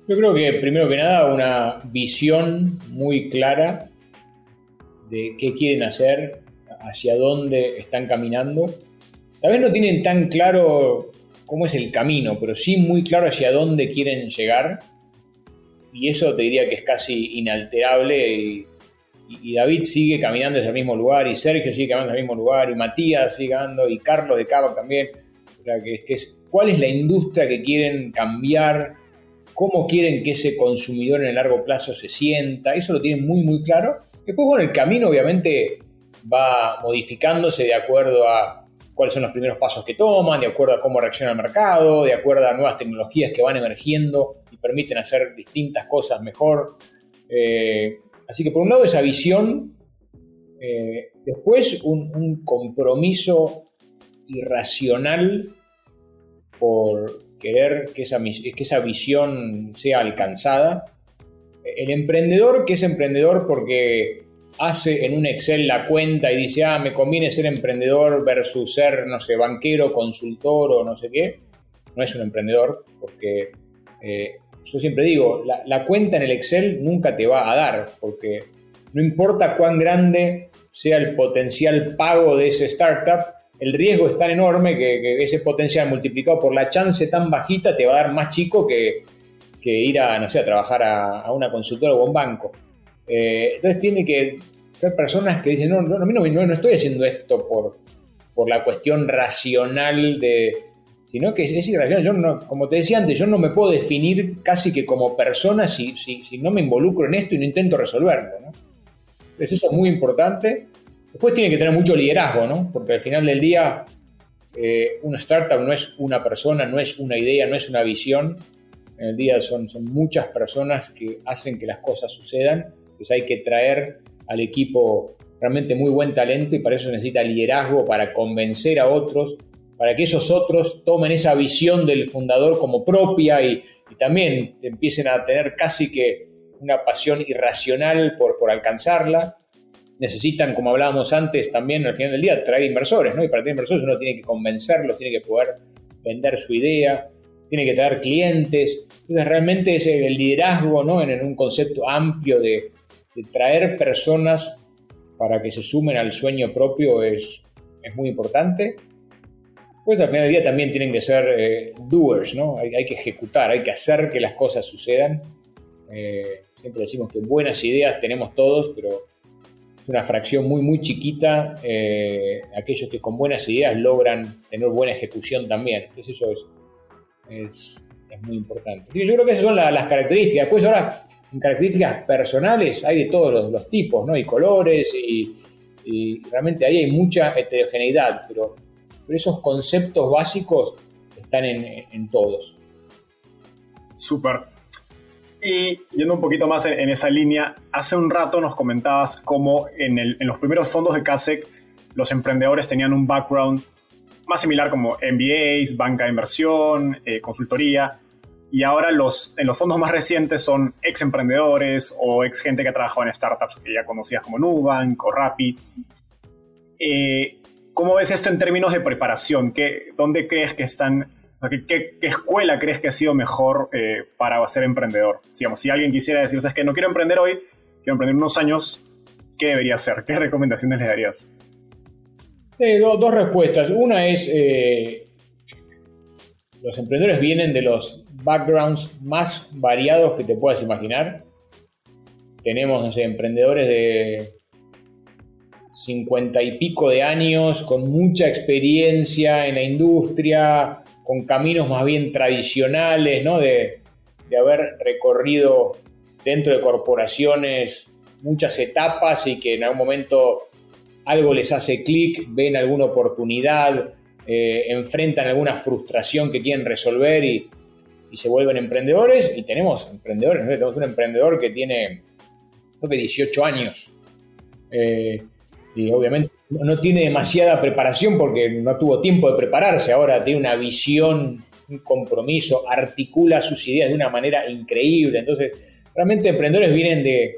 Yo creo que primero que nada una visión muy clara de qué quieren hacer, hacia dónde están caminando. Tal vez no tienen tan claro cómo es el camino, pero sí muy claro hacia dónde quieren llegar. Y eso te diría que es casi inalterable. Y, David sigue caminando hacia el mismo lugar, y Sergio sigue caminando hacia el mismo lugar, y Matías sigue caminando, y Carlos de Cava también. O sea, que, que es, ¿cuál es la industria que quieren cambiar? ¿Cómo quieren que ese consumidor en el largo plazo se sienta? Eso lo tienen muy, muy claro. Después, bueno, el camino obviamente va modificándose de acuerdo a cuáles son los primeros pasos que toman, de acuerdo a cómo reacciona el mercado, de acuerdo a nuevas tecnologías que van emergiendo y permiten hacer distintas cosas mejor. Eh, así que por un lado esa visión, eh, después un, compromiso irracional por querer que esa, que esa visión sea alcanzada. El emprendedor, que es emprendedor porque hace en un Excel la cuenta y dice, ah, me conviene ser emprendedor versus ser, no sé, banquero, consultor o no sé qué, no es un emprendedor, porque eh, yo siempre digo, la, cuenta en el Excel nunca te va a dar, porque no importa cuán grande sea el potencial pago de ese startup, el riesgo es tan enorme que, ese potencial multiplicado por la chance tan bajita te va a dar más chico que, ir a, no sé, a trabajar a, una consultora o a un banco. Eh, entonces tiene que ser personas que dicen, no, no, a mí no, estoy haciendo esto por, por la cuestión racional de, sino que es irracional. Yo no, como te decía antes, yo no me puedo definir casi que como persona si, si, si no me involucro en esto y no intento resolverlo. ¿no? Entonces eso es muy importante. Después tiene que tener mucho liderazgo, ¿no? porque al final del día eh, una startup no es una persona, no es una idea, no es una visión. En el día son, son muchas personas que hacen que las cosas sucedan pues hay que traer al equipo realmente muy buen talento y para eso necesita liderazgo, para convencer a otros, para que esos otros tomen esa visión del fundador como propia y, también empiecen a tener casi que una pasión irracional por, por alcanzarla. Necesitan, como hablábamos antes, también al final del día traer inversores, ¿no? Y para traer inversores uno tiene que convencerlos, tiene que poder vender su idea, tiene que traer clientes. Entonces realmente es el liderazgo, ¿no? en un concepto amplio de, traer personas para que se sumen al sueño propio es, es muy importante. Pues al final del día también tienen que ser eh, doers, ¿no? Hay, que ejecutar, hay que hacer que las cosas sucedan. Eh, siempre decimos que buenas ideas tenemos todos, pero es una fracción muy, muy chiquita eh, aquellos que con buenas ideas logran tener buena ejecución también. Eso es, es, muy importante. Yo creo que esas son las características. Después ahora características personales hay de todos los, tipos, ¿no? Y colores, y, realmente ahí hay mucha heterogeneidad, pero, esos conceptos básicos están en, todos. Súper. Y yendo un poquito más en, esa línea, hace un rato nos comentabas cómo en, los primeros fondos de CASEC los emprendedores tenían un background más similar como MBAs, banca de inversión, eh, consultoría, y ahora los, en los fondos más recientes son ex emprendedores o ex gente que ha trabajado en startups que ya conocías como Nubank o Rappi. Eh, ¿Cómo ves esto en términos de preparación? ¿Qué, ¿Dónde crees que están, qué, escuela crees que ha sido mejor eh, para ser emprendedor? Digamos, si alguien quisiera decir, o sea, es que no quiero emprender hoy, quiero emprender unos años, ¿qué debería hacer? ¿Qué recomendaciones le darías? Eh, dos respuestas. Una es, los emprendedores vienen de los backgrounds más variados que te puedas imaginar. Tenemos, emprendedores de 50 y pico de años, con mucha experiencia en la industria, con caminos más bien tradicionales, ¿no? De, de haber recorrido dentro de corporaciones muchas etapas y que en algún momento algo les hace clic, ven alguna oportunidad, eh, enfrentan alguna frustración que quieren resolver y, y se vuelven emprendedores y tenemos emprendedores, tenemos un emprendedor que tiene creo que 18 años. Eh, y obviamente no tiene demasiada preparación porque no tuvo tiempo de prepararse, ahora tiene una visión, un compromiso, articula sus ideas de una manera increíble. Entonces, realmente emprendedores vienen de,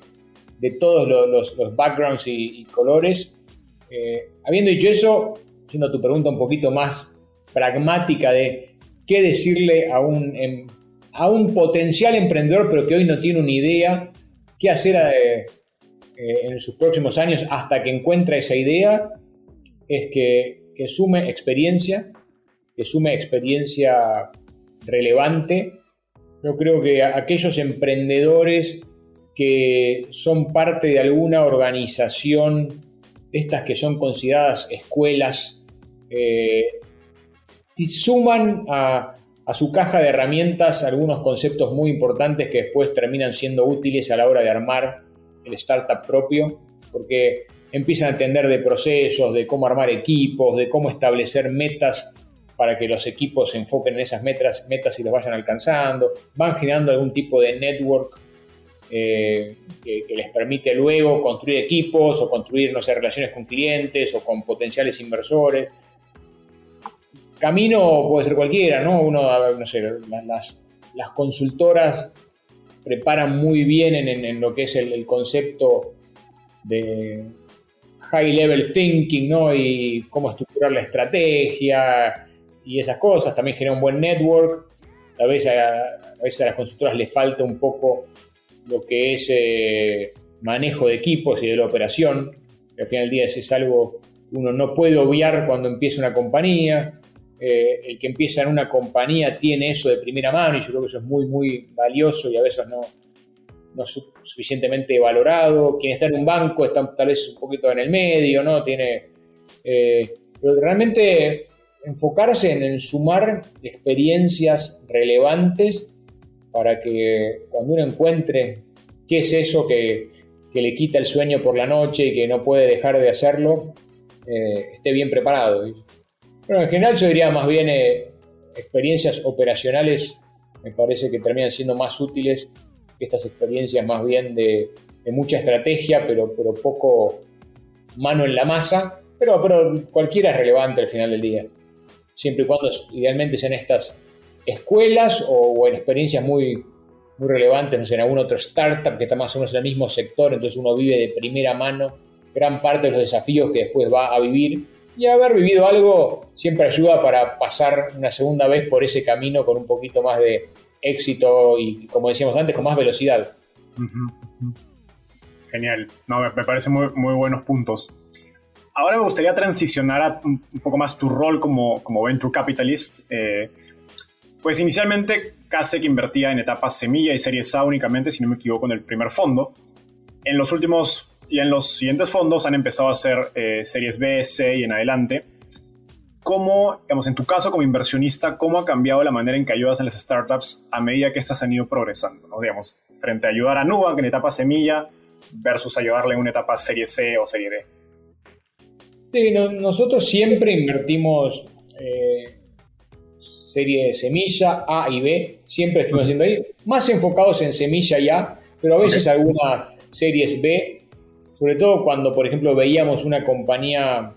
todos los, backgrounds y, colores. Eh, habiendo dicho eso, siendo tu pregunta un poquito más pragmática de qué decirle a un, a un potencial emprendedor pero que hoy no tiene una idea, qué hacer eh, eh, en sus próximos años hasta que encuentre esa idea, es que, sume experiencia, que sume experiencia relevante. Yo creo que aquellos emprendedores que son parte de alguna organización, estas que son consideradas escuelas, eh, suman a, su caja de herramientas algunos conceptos muy importantes que después terminan siendo útiles a la hora de armar el startup propio, porque empiezan a entender de procesos, de cómo armar equipos, de cómo establecer metas para que los equipos se enfoquen en esas metas, metas y los vayan alcanzando, van generando algún tipo de network eh, que, les permite luego construir equipos o construir, no sé, relaciones con clientes o con potenciales inversores. Camino puede ser cualquiera, ¿no? Uno, no sé, las, consultoras preparan muy bien en, lo que es el, concepto de high level thinking, ¿no? Y cómo estructurar la estrategia y esas cosas. También genera un buen network. A veces a, veces a las consultoras les falta un poco lo que es eh, manejo de equipos y de la operación. al final del día es algo que uno no puede obviar cuando empieza una compañía. Eh, el que empieza en una compañía tiene eso de primera mano y yo creo que eso es muy, muy valioso y a veces no, no suficientemente valorado. Quien está en un banco está tal vez un poquito en el medio, ¿no? Tiene, eh, pero realmente enfocarse en, sumar experiencias relevantes para que cuando uno encuentre qué es eso que, que, le quita el sueño por la noche y que no puede dejar de hacerlo, eh, esté bien preparado. Bueno, en general yo diría más bien eh, experiencias operacionales me parece que terminan siendo más útiles que estas experiencias más bien de, mucha estrategia, pero, pero poco mano en la masa, pero, pero cualquiera es relevante al final del día, siempre y cuando idealmente sean estas escuelas o, en experiencias muy, muy relevantes, no sé, en algún otro startup que está más o menos en el mismo sector, entonces uno vive de primera mano gran parte de los desafíos que después va a vivir y haber vivido algo siempre ayuda para pasar una segunda vez por ese camino con un poquito más de éxito y, como decíamos antes, con más velocidad. Genial, no, me, parece muy, buenos puntos. Ahora me gustaría transicionar un, poco más tu rol como, como venture capitalist. Eh, pues inicialmente que invertía en etapas semilla y series A únicamente, si no me equivoco, en el primer fondo. En los últimos y en los siguientes fondos han empezado a hacer eh, series B, C y en adelante. ¿Cómo, digamos, en tu caso como inversionista, cómo ha cambiado la manera en que ayudas a las startups a medida que estas han ido progresando? ¿no? Digamos, frente a ayudar a Nubank en etapa semilla versus ayudarle en una etapa serie C o serie D. Sí, nosotros siempre invertimos eh, serie semilla A y B, siempre estuvimos haciendo ahí, más enfocados en semilla y A, pero a veces algunas series B sobre todo cuando, por ejemplo, veíamos una compañía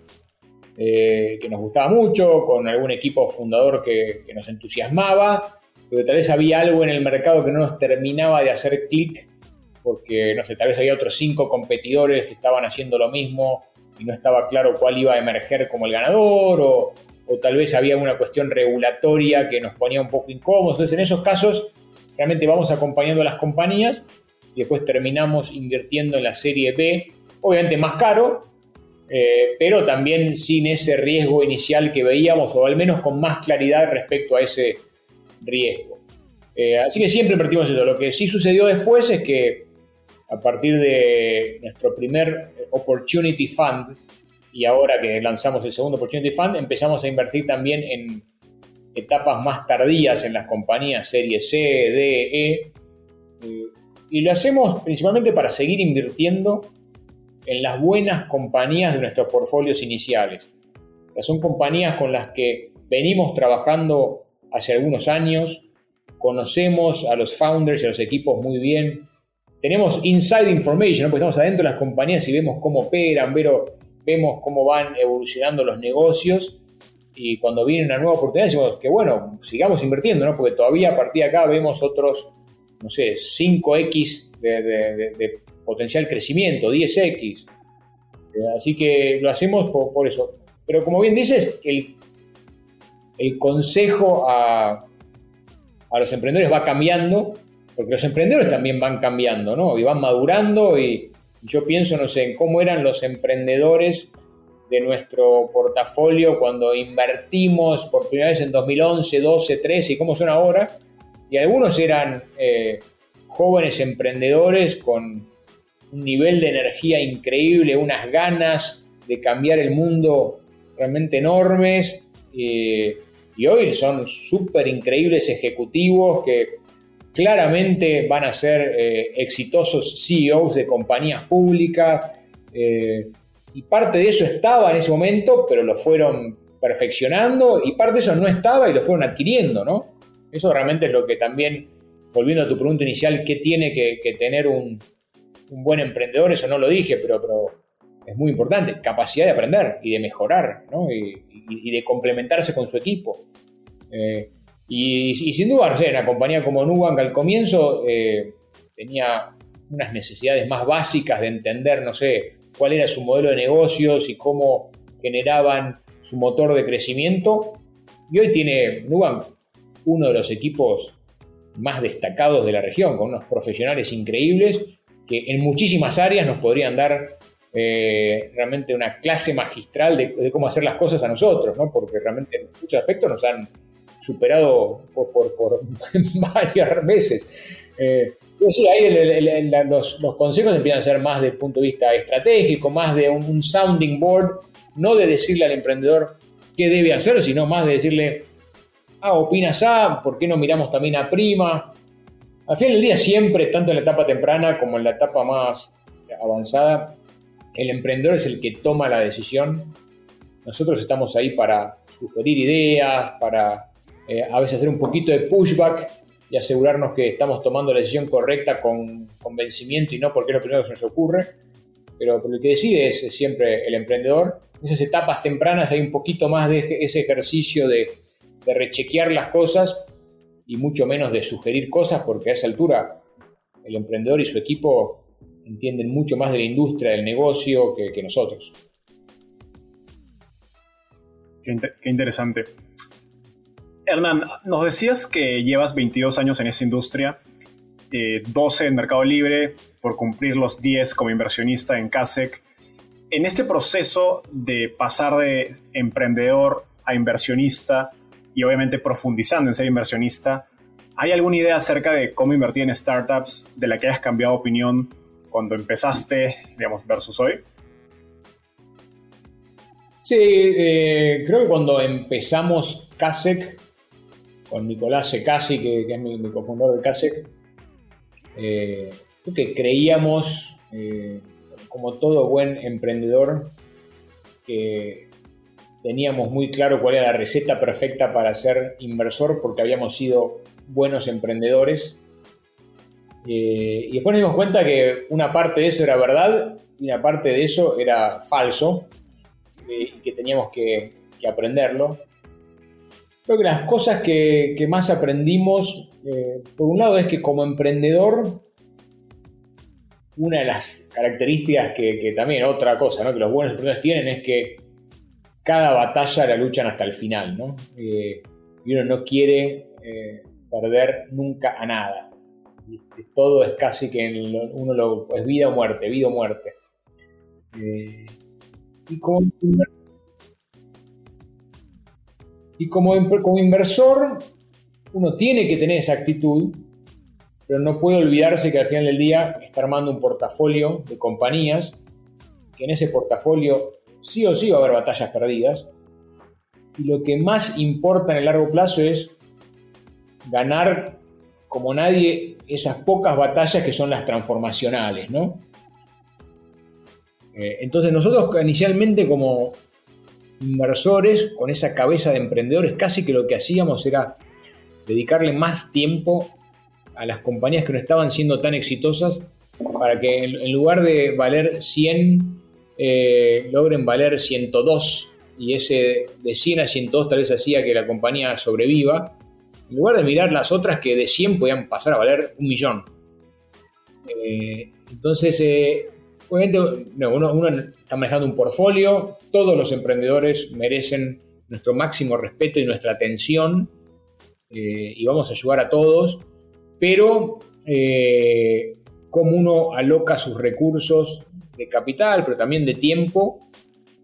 eh, que nos gustaba mucho, con algún equipo fundador que, nos entusiasmaba, pero tal vez había algo en el mercado que no nos terminaba de hacer clic, porque, no sé, tal vez había otros cinco competidores que estaban haciendo lo mismo y no estaba claro cuál iba a emerger como el ganador, o, o tal vez había una cuestión regulatoria que nos ponía un poco incómodos. Entonces, en esos casos, realmente vamos acompañando a las compañías después terminamos invirtiendo en la serie B, obviamente más caro, eh, pero también sin ese riesgo inicial que veíamos, o al menos con más claridad respecto a ese riesgo. Eh, así que siempre invertimos eso. Lo que sí sucedió después es que a partir de nuestro primer Opportunity Fund, y ahora que lanzamos el segundo Opportunity Fund, empezamos a invertir también en etapas más tardías en las compañías, serie C, D, E, eh, y lo hacemos principalmente para seguir invirtiendo en las buenas compañías de nuestros portfolios iniciales. son compañías con las que venimos trabajando hace algunos años, conocemos a los founders y a los equipos muy bien, tenemos inside information, ¿no? pues estamos adentro de las compañías y vemos cómo operan, vemos cómo van evolucionando los negocios y cuando viene una nueva oportunidad decimos que bueno, sigamos invirtiendo, ¿no? porque todavía a partir de acá vemos otros, no sé, 5X de, potencial crecimiento, 10X. Eh, así que lo hacemos por, eso. Pero como bien dices, el, el consejo a, a los emprendedores va cambiando porque los emprendedores también van cambiando, ¿no? Y van madurando y yo pienso, no sé, en cómo eran los emprendedores de nuestro portafolio cuando invertimos por primera vez en 2011, 12, 13 y cómo son ahora. Y algunos eran eh, jóvenes emprendedores con un nivel de energía increíble, unas ganas de cambiar el mundo realmente enormes. Y hoy son súper increíbles ejecutivos que claramente van a ser eh, exitosos CEOs de compañías públicas. Eh, y parte de eso estaba en ese momento, pero lo fueron perfeccionando y parte de eso no estaba y lo fueron adquiriendo, ¿no? Eso realmente es lo que también, volviendo a tu pregunta inicial, ¿qué tiene que, tener un, buen emprendedor? Eso no lo dije, pero, pero, es muy importante. Capacidad de aprender y de mejorar, ¿no? Y, de complementarse con su equipo. Eh, y, sin duda, no sé, una compañía como Nubank al comienzo eh, tenía unas necesidades más básicas de entender, no sé, cuál era su modelo de negocios y cómo generaban su motor de crecimiento. Y hoy tiene Nubank uno de los equipos más destacados de la región, con unos profesionales increíbles que en muchísimas áreas nos podrían dar eh, realmente una clase magistral de, cómo hacer las cosas a nosotros, ¿no? porque realmente en muchos aspectos nos han superado por, [laughs] varias veces. Eh, ahí los, consejos empiezan a ser más desde el punto de vista estratégico, más de un, sounding board, no de decirle al emprendedor qué debe hacer, sino más de decirle, ah, opinas A, ¿por qué no miramos también a prima? Al final del día siempre, tanto en la etapa temprana como en la etapa más avanzada, el emprendedor es el que toma la decisión. Nosotros estamos ahí para sugerir ideas, para eh, a veces hacer un poquito de pushback y asegurarnos que estamos tomando la decisión correcta con convencimiento y no porque es lo primero que se nos ocurre. Pero, lo que decide es, siempre el emprendedor. En esas etapas tempranas hay un poquito más de ese ejercicio de, de rechequear las cosas y mucho menos de sugerir cosas porque a esa altura el emprendedor y su equipo entienden mucho más de la industria, del negocio que, nosotros. Qué, interesante. Hernán, nos decías que llevas 22 años en esa industria, 12 eh, en Mercado Libre, por cumplir los 10 como inversionista en CASEC. En este proceso de pasar de emprendedor a inversionista y obviamente profundizando en ser inversionista, ¿hay alguna idea acerca de cómo invertir en startups de la que hayas cambiado opinión cuando empezaste, digamos, versus hoy? Sí, eh, creo que cuando empezamos CASEC con Nicolás Secasi, que, es mi, cofundador de CASEC, eh, que creíamos, eh, como todo buen emprendedor, que teníamos muy claro cuál era la receta perfecta para ser inversor porque habíamos sido buenos emprendedores. Eh, y después nos dimos cuenta que una parte de eso era verdad y una parte de eso era falso y que teníamos que aprenderlo. Creo que las cosas que, más aprendimos, eh, por un lado, es que como emprendedor, una de las características que, también, otra cosa que los buenos emprendedores tienen es que cada batalla la luchan hasta el final, ¿no? Eh, y uno no quiere eh, perder nunca a nada. Todo es casi que uno lo, es vida o muerte, vida o muerte. y como y como inversor, uno tiene que tener esa actitud, pero no puede olvidarse que al final del día está armando un portafolio de compañías, que en ese portafolio sí o sí va a haber batallas perdidas. Y lo que más importa en el largo plazo es ganar como nadie esas pocas batallas que son las transformacionales, ¿no? Eh, entonces nosotros inicialmente como inversores, con esa cabeza de emprendedores, casi que lo que hacíamos era dedicarle más tiempo a las compañías que no estaban siendo tan exitosas para que en lugar de valer 100, eh, logren valer 102 y ese de 100 a 102 tal vez hacía que la compañía sobreviva, en lugar de mirar las otras que de 100 podían pasar a valer un millón. Eh, entonces, eh, obviamente uno, está manejando un portfolio, todos los emprendedores merecen nuestro máximo respeto y nuestra atención y vamos a ayudar a todos, pero cómo uno aloca sus recursos de capital, pero también de tiempo,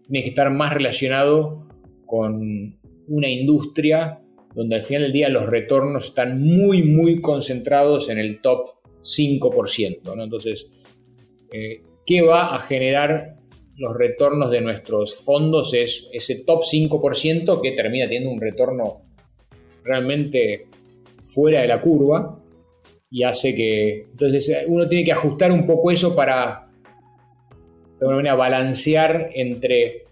tiene que estar más relacionado con una industria donde al final del día los retornos están muy, muy concentrados en el top 5%. ¿no? Entonces, eh, ¿qué va a generar los retornos de nuestros fondos? Es ese top 5% que termina teniendo un retorno realmente fuera de la curva y hace que. Entonces, uno tiene que ajustar un poco eso para, de alguna manera, balancear entre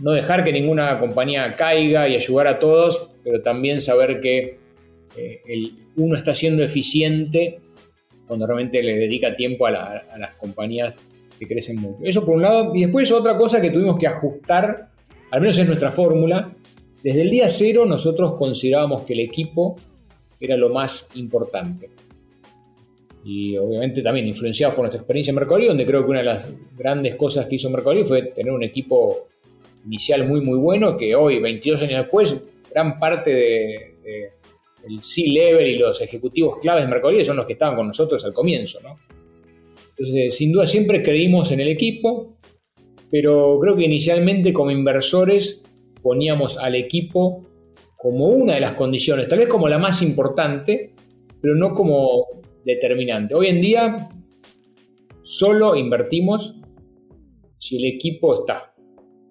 no dejar que ninguna compañía caiga y ayudar a todos, pero también saber que eh, uno está siendo eficiente cuando realmente le dedica tiempo a, a, las compañías que crecen mucho. Eso por un lado. Y después otra cosa que tuvimos que ajustar, al menos en nuestra fórmula, desde el día cero nosotros considerábamos que el equipo era lo más importante. Y obviamente también influenciados por nuestra experiencia en Mercado donde creo que una de las grandes cosas que hizo Mercado fue tener un equipo inicial muy muy bueno, que hoy, 22 años después, gran parte de, C-Level y los ejecutivos claves de son los que estaban con nosotros al comienzo. ¿no? Entonces, sin duda siempre creímos en el equipo, pero creo que inicialmente como inversores poníamos al equipo como una de las condiciones, tal vez como la más importante, pero no como determinante. Hoy en día solo invertimos si el equipo está,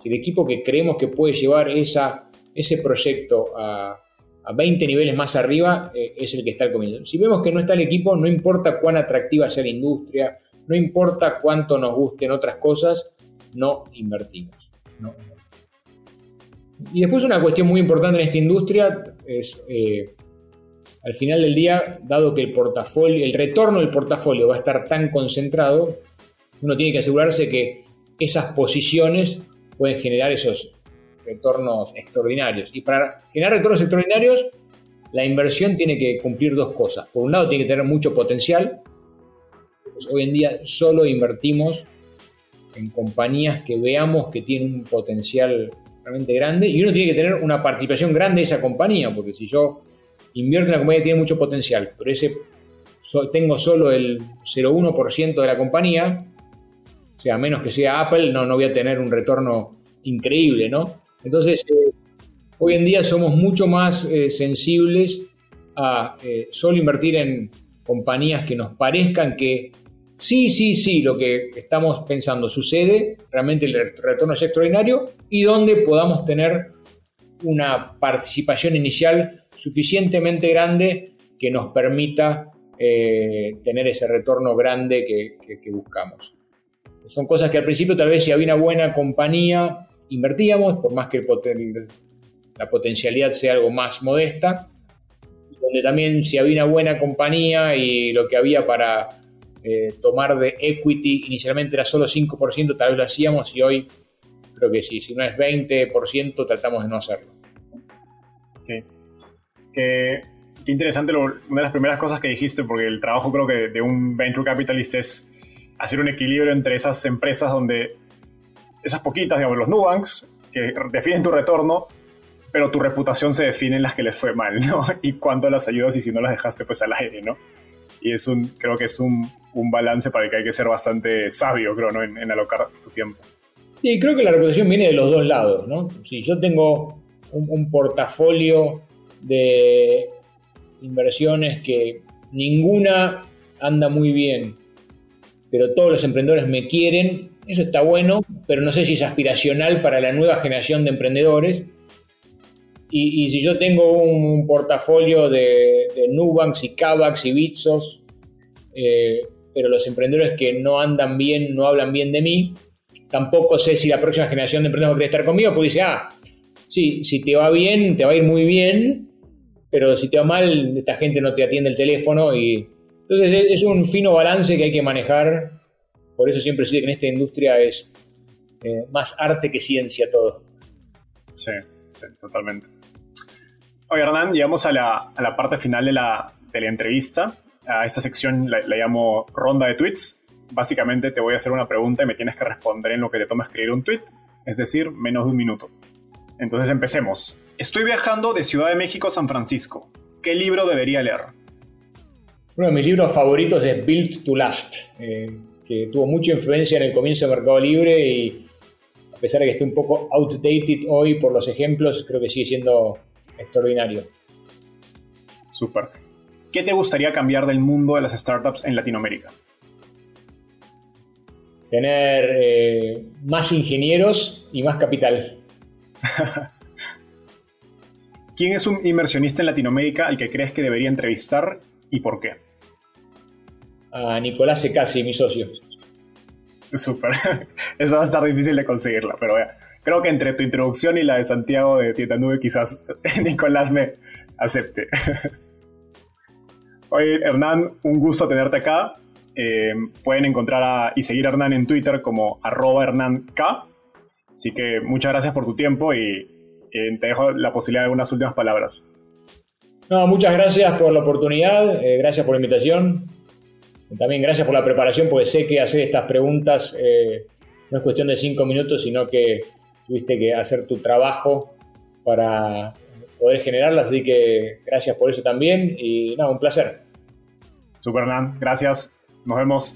si el equipo que creemos que puede llevar esa, ese proyecto a, 20 niveles más arriba eh, es el que está al comienzo. Si vemos que no está el equipo, no importa cuán atractiva sea la industria, no importa cuánto nos gusten otras cosas, no invertimos. Y después una cuestión muy importante en esta industria es, eh, al final del día, dado que el portafolio, el retorno del portafolio va a estar tan concentrado, uno tiene que asegurarse que esas posiciones pueden generar esos retornos extraordinarios. Y para generar retornos extraordinarios, la inversión tiene que cumplir dos cosas. Por un lado, tiene que tener mucho potencial. Pues hoy en día solo invertimos en compañías que veamos que tienen un potencial grande y uno tiene que tener una participación grande de esa compañía, porque si yo invierto en una compañía que tiene mucho potencial, pero ese tengo solo el 0,1% de la compañía, o sea, a menos que sea Apple, no, no voy a tener un retorno increíble, ¿no? Entonces, eh, hoy en día somos mucho más eh, sensibles a eh, solo invertir en compañías que nos parezcan que sí, sí, sí, lo que estamos pensando sucede, realmente el retorno es extraordinario y donde podamos tener una participación inicial suficientemente grande que nos permita eh, tener ese retorno grande que, buscamos. Son cosas que al principio tal vez si había una buena compañía invertíamos, por más que la potencialidad sea algo más modesta, donde también si había una buena compañía y lo que había para eh, tomar de equity inicialmente era solo 5%, tal vez lo hacíamos y hoy creo que sí, si no es 20%, tratamos de no hacerlo. Qué, interesante, una de las primeras cosas que dijiste, porque el trabajo creo que de un venture capitalist es hacer un equilibrio entre esas empresas donde esas poquitas, digamos, los Nubanks, que definen tu retorno, pero tu reputación se define en las que les fue mal, ¿no? [laughs] Y cuánto las ayudas y si no las dejaste pues al aire, ¿no? Y es un, creo que es un, un balance para el que hay que ser bastante sabio, creo, ¿no? En, alocar tu tiempo. Sí, creo que la reputación viene de los dos lados, ¿no? Si yo tengo un, portafolio de inversiones que ninguna anda muy bien, pero todos los emprendedores me quieren, eso está bueno, pero no sé si es aspiracional para la nueva generación de emprendedores. Y, si yo tengo un, portafolio de, de, Nubanks y Kavax y Bitsos, eh, pero los emprendedores que no andan bien, no hablan bien de mí, tampoco sé si la próxima generación de emprendedores quiere estar conmigo, porque dice, ah, sí, si te va bien, te va a ir muy bien, pero si te va mal, esta gente no te atiende el teléfono y, Entonces es un fino balance que hay que manejar. Por eso siempre sé que en esta industria es eh, más arte que ciencia todo. Sí, sí totalmente. Oye, Hernán, llegamos a la, parte final de la, de entrevista. A esta sección la, llamo ronda de tweets. Básicamente te voy a hacer una pregunta y me tienes que responder en lo que te toma escribir un tweet, es decir, menos de un minuto. Entonces empecemos. Estoy viajando de Ciudad de México a San Francisco. ¿Qué libro debería leer? Uno de mis libros favoritos es Built to Last, eh, que tuvo mucha influencia en el comienzo de Mercado Libre y a pesar de que esté un poco outdated hoy por los ejemplos, creo que sigue siendo extraordinario. Súper. ¿Qué te gustaría cambiar del mundo de las startups en Latinoamérica? Tener eh, más ingenieros y más capital. [laughs] ¿Quién es un inversionista en Latinoamérica al que crees que debería entrevistar y por qué? A Nicolás Secasi, mi socio. Súper. [laughs] Eso va a estar difícil de conseguirla, pero creo que entre tu introducción y la de Santiago de Tienda Nube, quizás [laughs] Nicolás me acepte. Oye, Hernán, un gusto tenerte acá. Eh, pueden encontrar y seguir a Hernán en Twitter como arroba HernánK. Así que muchas gracias por tu tiempo y eh, te dejo la posibilidad de unas últimas palabras. No, muchas gracias por la oportunidad, eh, gracias por la invitación. También gracias por la preparación, porque sé que hacer estas preguntas eh, no es cuestión de cinco minutos, sino que tuviste que hacer tu trabajo para poder generarlas. Así que gracias por eso también y nada, un placer. Super, Gracias. Nos vemos.